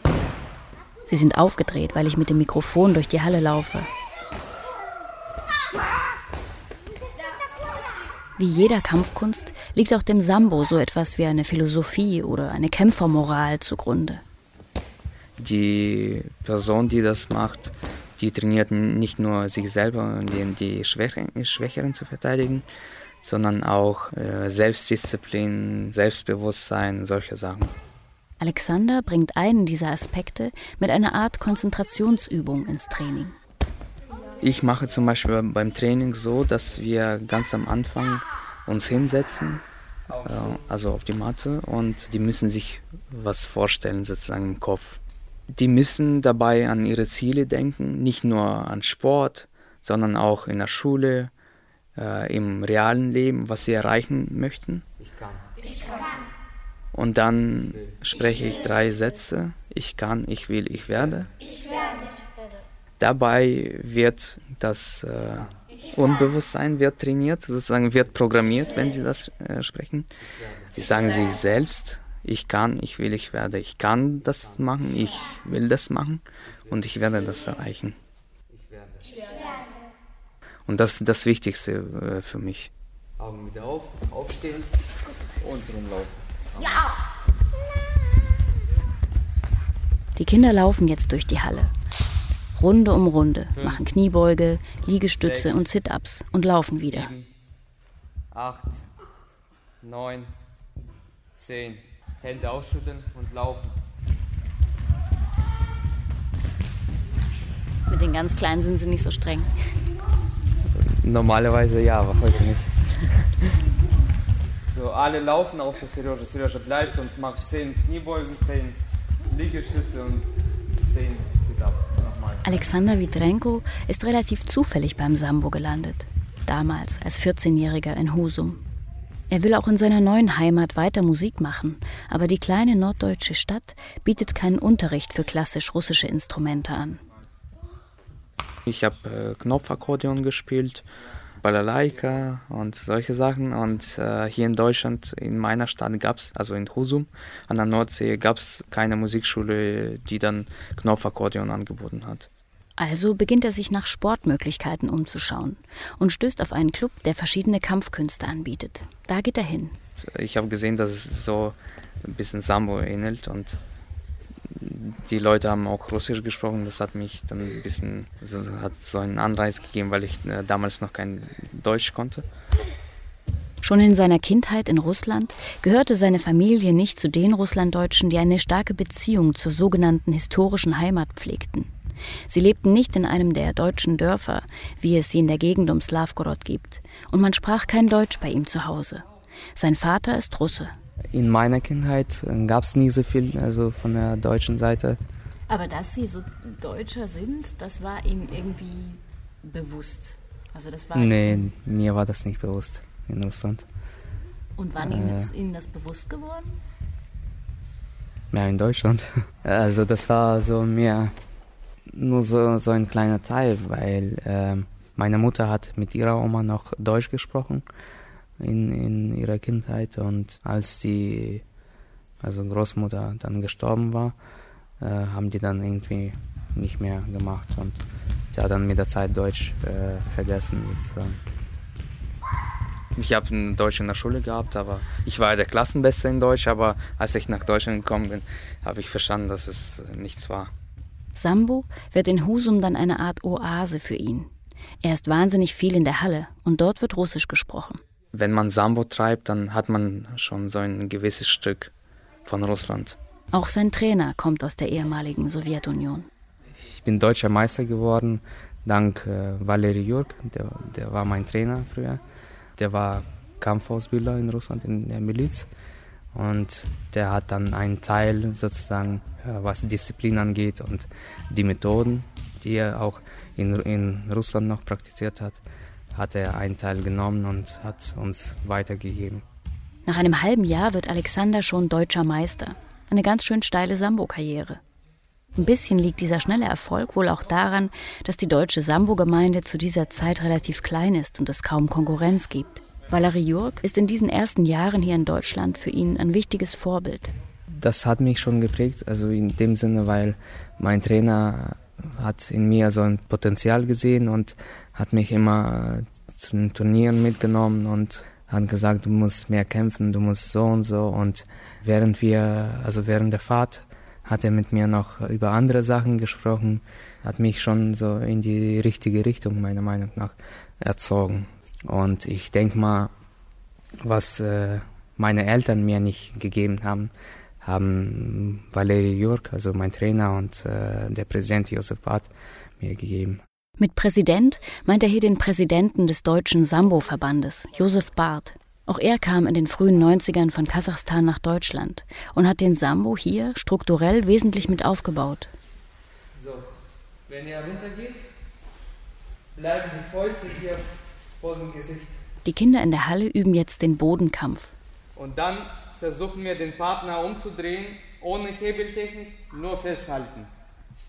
S2: Sie sind aufgedreht, weil ich mit dem Mikrofon durch die Halle laufe. Wie jeder Kampfkunst liegt auch dem Sambo so etwas wie eine Philosophie oder eine Kämpfermoral zugrunde.
S17: Die Person, die das macht, die trainiert nicht nur sich selber, um die Schwächeren zu verteidigen, sondern auch äh, Selbstdisziplin, Selbstbewusstsein, solche Sachen.
S2: Alexander bringt einen dieser Aspekte mit einer Art Konzentrationsübung ins Training.
S17: Ich mache zum Beispiel beim Training so, dass wir ganz am Anfang uns hinsetzen, äh, also auf die Matte, und die müssen sich was vorstellen, sozusagen im Kopf. Die müssen dabei an ihre Ziele denken, nicht nur an Sport, sondern auch in der Schule, äh, im realen Leben, was sie erreichen möchten. Ich kann. Ich kann. Und dann spreche ich drei Sätze. Ich kann, ich will, ich werde. Ich werde. Dabei wird das äh, Unbewusstsein wird trainiert, sozusagen wird programmiert, wenn sie das äh, sprechen. Sie sagen sich selbst, ich kann, ich will, ich werde. Ich kann das machen, ich will das machen und ich werde das erreichen. Und das ist das Wichtigste äh, für mich. Augen wieder auf, aufstehen und rumlaufen. Ja!
S2: Die Kinder laufen jetzt durch die Halle. Runde um Runde, machen Kniebeuge, Liegestütze und Sit-ups und laufen wieder. Sieben,
S17: acht, neun, zehn. Hände ausschütteln und laufen.
S2: Mit den ganz Kleinen sind sie nicht so streng.
S17: Normalerweise ja, aber heute nicht. so, alle laufen außer Serioja. Serioja bleibt und macht 10 Kniebeugen, 10 Liegestütze und 10.
S2: Alexander Vitrenko ist relativ zufällig beim Sambo gelandet. Damals als 14-Jähriger in Husum. Er will auch in seiner neuen Heimat weiter Musik machen, aber die kleine norddeutsche Stadt bietet keinen Unterricht für klassisch russische Instrumente an.
S17: Ich habe äh, Knopfakkordeon gespielt, Balalaika und solche Sachen. Und äh, hier in Deutschland, in meiner Stadt gab es, also in Husum an der Nordsee, gab es keine Musikschule, die dann Knopfakkordeon angeboten hat.
S2: Also beginnt er sich nach Sportmöglichkeiten umzuschauen und stößt auf einen Club, der verschiedene Kampfkünste anbietet. Da geht er hin.
S17: Ich habe gesehen, dass es so ein bisschen Sambo ähnelt und die Leute haben auch Russisch gesprochen. Das hat mich dann ein bisschen, so, hat so einen Anreiz gegeben, weil ich äh, damals noch kein Deutsch konnte.
S2: Schon in seiner Kindheit in Russland gehörte seine Familie nicht zu den Russlanddeutschen, die eine starke Beziehung zur sogenannten historischen Heimat pflegten. Sie lebten nicht in einem der deutschen Dörfer, wie es sie in der Gegend um Slavgorod gibt, und man sprach kein Deutsch bei ihm zu Hause. Sein Vater ist Russe,
S17: in meiner Kindheit äh, gab es nie so viel, also von der deutschen Seite.
S15: Aber dass Sie so Deutscher sind, das war Ihnen irgendwie bewusst?
S17: Also das war nee, mir war das nicht bewusst in Russland.
S15: Und wann äh, ist Ihnen das bewusst geworden?
S17: Ja, in Deutschland. Also das war so mehr nur so, so ein kleiner Teil, weil äh, meine Mutter hat mit ihrer Oma noch Deutsch gesprochen in, in ihrer Kindheit und als die also Großmutter dann gestorben war, äh, haben die dann irgendwie nicht mehr gemacht und sie hat dann mit der Zeit Deutsch äh, vergessen sozusagen. Ich habe Deutsch in der Schule gehabt, aber ich war der Klassenbeste in Deutsch, aber als ich nach Deutschland gekommen bin, habe ich verstanden, dass es nichts war.
S2: Sambo wird in Husum dann eine Art Oase für ihn. Er ist wahnsinnig viel in der Halle und dort wird Russisch gesprochen.
S17: Wenn man Sambo treibt, dann hat man schon so ein gewisses Stück von Russland.
S2: Auch sein Trainer kommt aus der ehemaligen Sowjetunion.
S17: Ich bin deutscher Meister geworden dank äh, Valery Jurk, der, der war mein Trainer früher. Der war Kampfausbilder in Russland in der Miliz und der hat dann einen Teil sozusagen, was Disziplin angeht und die Methoden, die er auch in, in Russland noch praktiziert hat, hat er einen Teil genommen und hat uns weitergegeben.
S2: Nach einem halben Jahr wird Alexander schon deutscher Meister. Eine ganz schön steile Sambo-Karriere. Ein bisschen liegt dieser schnelle Erfolg wohl auch daran, dass die deutsche Sambo-Gemeinde zu dieser Zeit relativ klein ist und es kaum Konkurrenz gibt. Valery Jurk ist in diesen ersten Jahren hier in Deutschland für ihn ein wichtiges Vorbild.
S17: Das hat mich schon geprägt, also in dem Sinne, weil mein Trainer hat in mir so ein Potenzial gesehen und hat mich immer zu den Turnieren mitgenommen und hat gesagt, du musst mehr kämpfen, du musst so und so. Und während wir, also während der Fahrt, hat er mit mir noch über andere Sachen gesprochen, hat mich schon so in die richtige Richtung meiner Meinung nach erzogen. Und ich denke mal, was äh, meine Eltern mir nicht gegeben haben, haben Valeri Jurk, also mein Trainer und äh, der Präsident Josef Barth mir gegeben.
S2: Mit Präsident meint er hier den Präsidenten des deutschen Sambo-Verbandes, Josef Barth. Auch er kam in den frühen 90ern von Kasachstan nach Deutschland und hat den Sambo hier strukturell wesentlich mit aufgebaut.
S17: So, wenn ihr runtergeht, bleiben die Fäuste hier.
S2: Die Kinder in der Halle üben jetzt den Bodenkampf.
S17: Und dann versuchen wir den Partner umzudrehen, ohne Hebeltechnik, nur festhalten.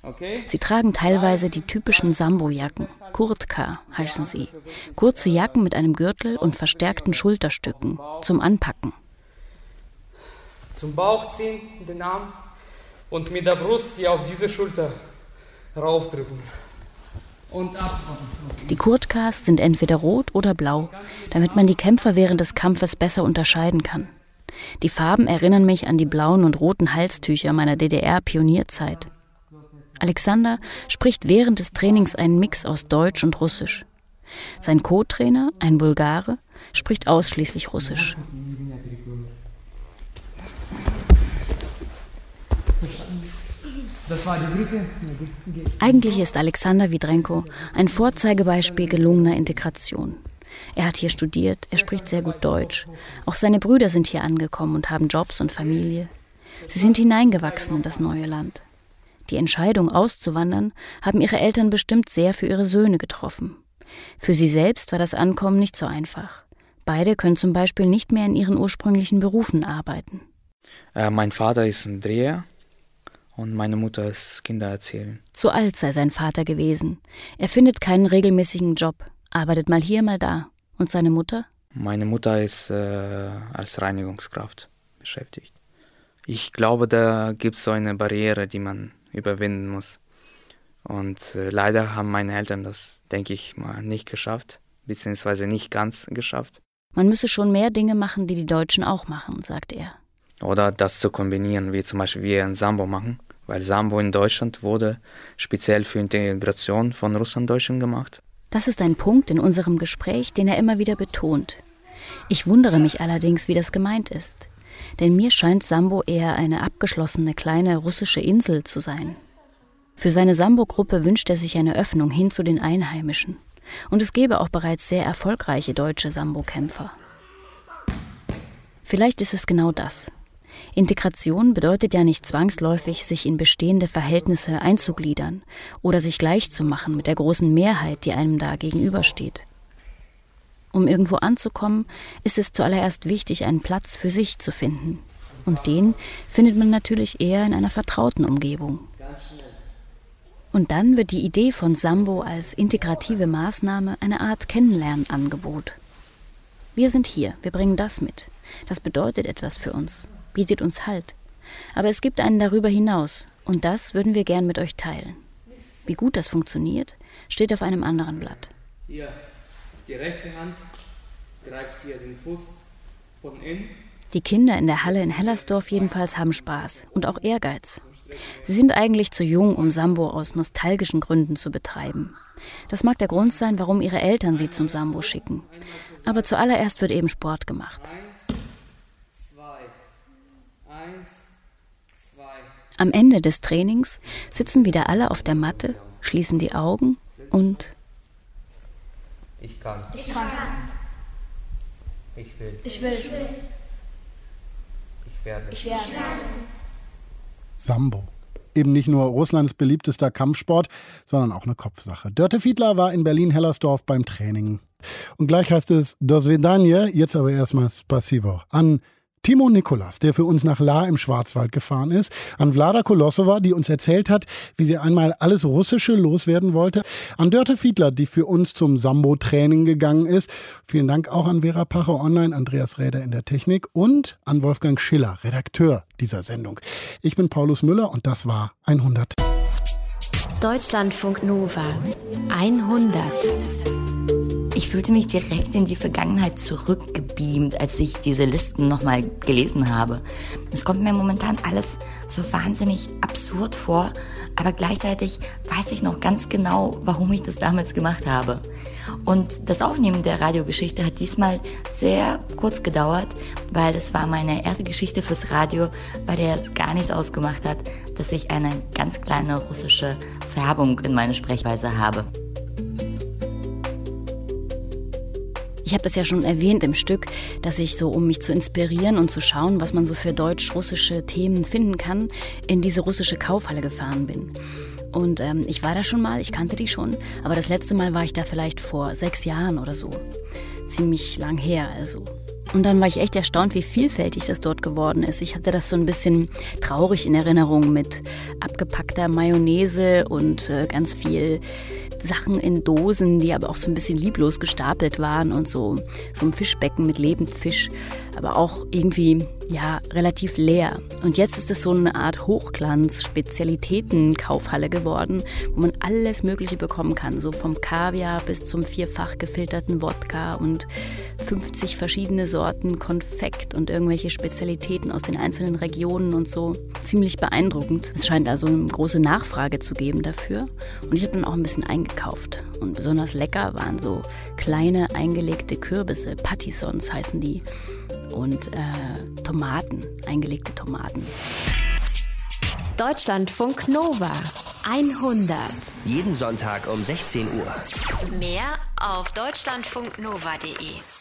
S17: Okay.
S2: Sie tragen teilweise die typischen Sambo-Jacken. Kurtka heißen sie. Kurze Jacken mit einem Gürtel und verstärkten Schulterstücken zum Anpacken.
S17: Zum Bauch ziehen, den Arm und mit der Brust hier auf diese Schulter raufdrücken.
S2: Die Kurtkas sind entweder rot oder blau, damit man die Kämpfer während des Kampfes besser unterscheiden kann. Die Farben erinnern mich an die blauen und roten Halstücher meiner DDR-Pionierzeit. Alexander spricht während des Trainings einen Mix aus Deutsch und Russisch. Sein Co-Trainer, ein Bulgare, spricht ausschließlich Russisch. Eigentlich ist Alexander Widrenko ein Vorzeigebeispiel gelungener Integration. Er hat hier studiert, er spricht sehr gut Deutsch. Auch seine Brüder sind hier angekommen und haben Jobs und Familie. Sie sind hineingewachsen in das neue Land. Die Entscheidung auszuwandern haben ihre Eltern bestimmt sehr für ihre Söhne getroffen. Für sie selbst war das Ankommen nicht so einfach. Beide können zum Beispiel nicht mehr in ihren ursprünglichen Berufen arbeiten.
S17: Äh, mein Vater ist ein Dreher und meine Mutter ist Kindererzählerin.
S2: Zu alt sei sein Vater gewesen. Er findet keinen regelmäßigen Job, arbeitet mal hier, mal da. Und seine Mutter?
S17: Meine Mutter ist äh, als Reinigungskraft beschäftigt. Ich glaube, da gibt es so eine Barriere, die man überwinden muss. Und äh, leider haben meine Eltern das, denke ich mal, nicht geschafft, beziehungsweise nicht ganz geschafft.
S2: Man müsse schon mehr Dinge machen, die die Deutschen auch machen, sagt er.
S17: Oder das zu kombinieren, wie zum Beispiel wir in Sambo machen, weil Sambo in Deutschland wurde speziell für Integration von Russlanddeutschen gemacht.
S2: Das ist ein Punkt in unserem Gespräch, den er immer wieder betont. Ich wundere mich allerdings, wie das gemeint ist denn mir scheint Sambo eher eine abgeschlossene kleine russische Insel zu sein. Für seine Sambo-Gruppe wünscht er sich eine Öffnung hin zu den Einheimischen. Und es gäbe auch bereits sehr erfolgreiche deutsche Sambo-Kämpfer. Vielleicht ist es genau das. Integration bedeutet ja nicht zwangsläufig, sich in bestehende Verhältnisse einzugliedern oder sich gleichzumachen mit der großen Mehrheit, die einem da gegenübersteht. Um irgendwo anzukommen, ist es zuallererst wichtig, einen Platz für sich zu finden. Und den findet man natürlich eher in einer vertrauten Umgebung. Und dann wird die Idee von Sambo als integrative Maßnahme eine Art Kennenlernangebot. Wir sind hier, wir bringen das mit. Das bedeutet etwas für uns, bietet uns Halt. Aber es gibt einen darüber hinaus, und das würden wir gern mit euch teilen. Wie gut das funktioniert, steht auf einem anderen Blatt.
S17: Ja. Die rechte Hand greift hier den Fuß von innen.
S2: Die Kinder in der Halle in Hellersdorf jedenfalls haben Spaß und auch Ehrgeiz. Sie sind eigentlich zu jung, um Sambo aus nostalgischen Gründen zu betreiben. Das mag der Grund sein, warum ihre Eltern sie zum Sambo schicken. Aber zuallererst wird eben Sport gemacht. Am Ende des Trainings sitzen wieder alle auf der Matte, schließen die Augen und
S16: ich kann.
S18: Ich kann.
S16: Ich will.
S18: Ich will. Ich
S16: werde.
S18: Ich werde.
S3: Sambo. Eben nicht nur Russlands beliebtester Kampfsport, sondern auch eine Kopfsache. Dörte Fiedler war in Berlin-Hellersdorf beim Training. Und gleich heißt es Do jetzt aber erstmal Spasibo an Timo Nikolas, der für uns nach La im Schwarzwald gefahren ist, an Vlada Kolosova, die uns erzählt hat, wie sie einmal alles Russische loswerden wollte, an Dörte Fiedler, die für uns zum Sambo-Training gegangen ist. Vielen Dank auch an Vera Pache Online, Andreas Räder in der Technik und an Wolfgang Schiller, Redakteur dieser Sendung. Ich bin Paulus Müller und das war 100.
S19: Deutschlandfunk Nova 100
S11: ich fühlte mich direkt in die Vergangenheit zurückgebeamt, als ich diese Listen nochmal gelesen habe. Es kommt mir momentan alles so wahnsinnig absurd vor, aber gleichzeitig weiß ich noch ganz genau, warum ich das damals gemacht habe. Und das Aufnehmen der Radiogeschichte hat diesmal sehr kurz gedauert, weil das war meine erste Geschichte fürs Radio, bei der es gar nichts ausgemacht hat, dass ich eine ganz kleine russische Färbung in meine Sprechweise habe.
S2: Ich habe das ja schon erwähnt im Stück, dass ich so, um mich zu inspirieren und zu schauen, was man so für deutsch-russische Themen finden kann, in diese russische Kaufhalle gefahren bin. Und ähm, ich war da schon mal, ich kannte die schon, aber das letzte Mal war ich da vielleicht vor sechs Jahren oder so. Ziemlich lang her, also. Und dann war ich echt erstaunt, wie vielfältig das dort geworden ist. Ich hatte das so ein bisschen traurig in Erinnerung mit abgepackter Mayonnaise und äh, ganz viel Sachen in Dosen, die aber auch so ein bisschen lieblos gestapelt waren und so, so ein Fischbecken mit Lebendfisch, aber auch irgendwie ja relativ leer. Und jetzt ist es so eine Art Hochglanz-Spezialitäten-Kaufhalle geworden, wo man alles Mögliche bekommen kann, so vom Kaviar bis zum vierfach gefilterten Wodka und 50 verschiedene Sorten Konfekt und irgendwelche Spezialitäten aus den einzelnen Regionen und so. Ziemlich beeindruckend. Es scheint also eine große Nachfrage zu geben dafür. Und ich habe dann auch ein bisschen eingekauft. Und besonders lecker waren so kleine eingelegte Kürbisse, Patisons heißen die und äh, Tomaten, eingelegte Tomaten.
S19: Deutschlandfunk Nova 100.
S20: Jeden Sonntag um 16 Uhr.
S19: Mehr auf deutschlandfunknova.de.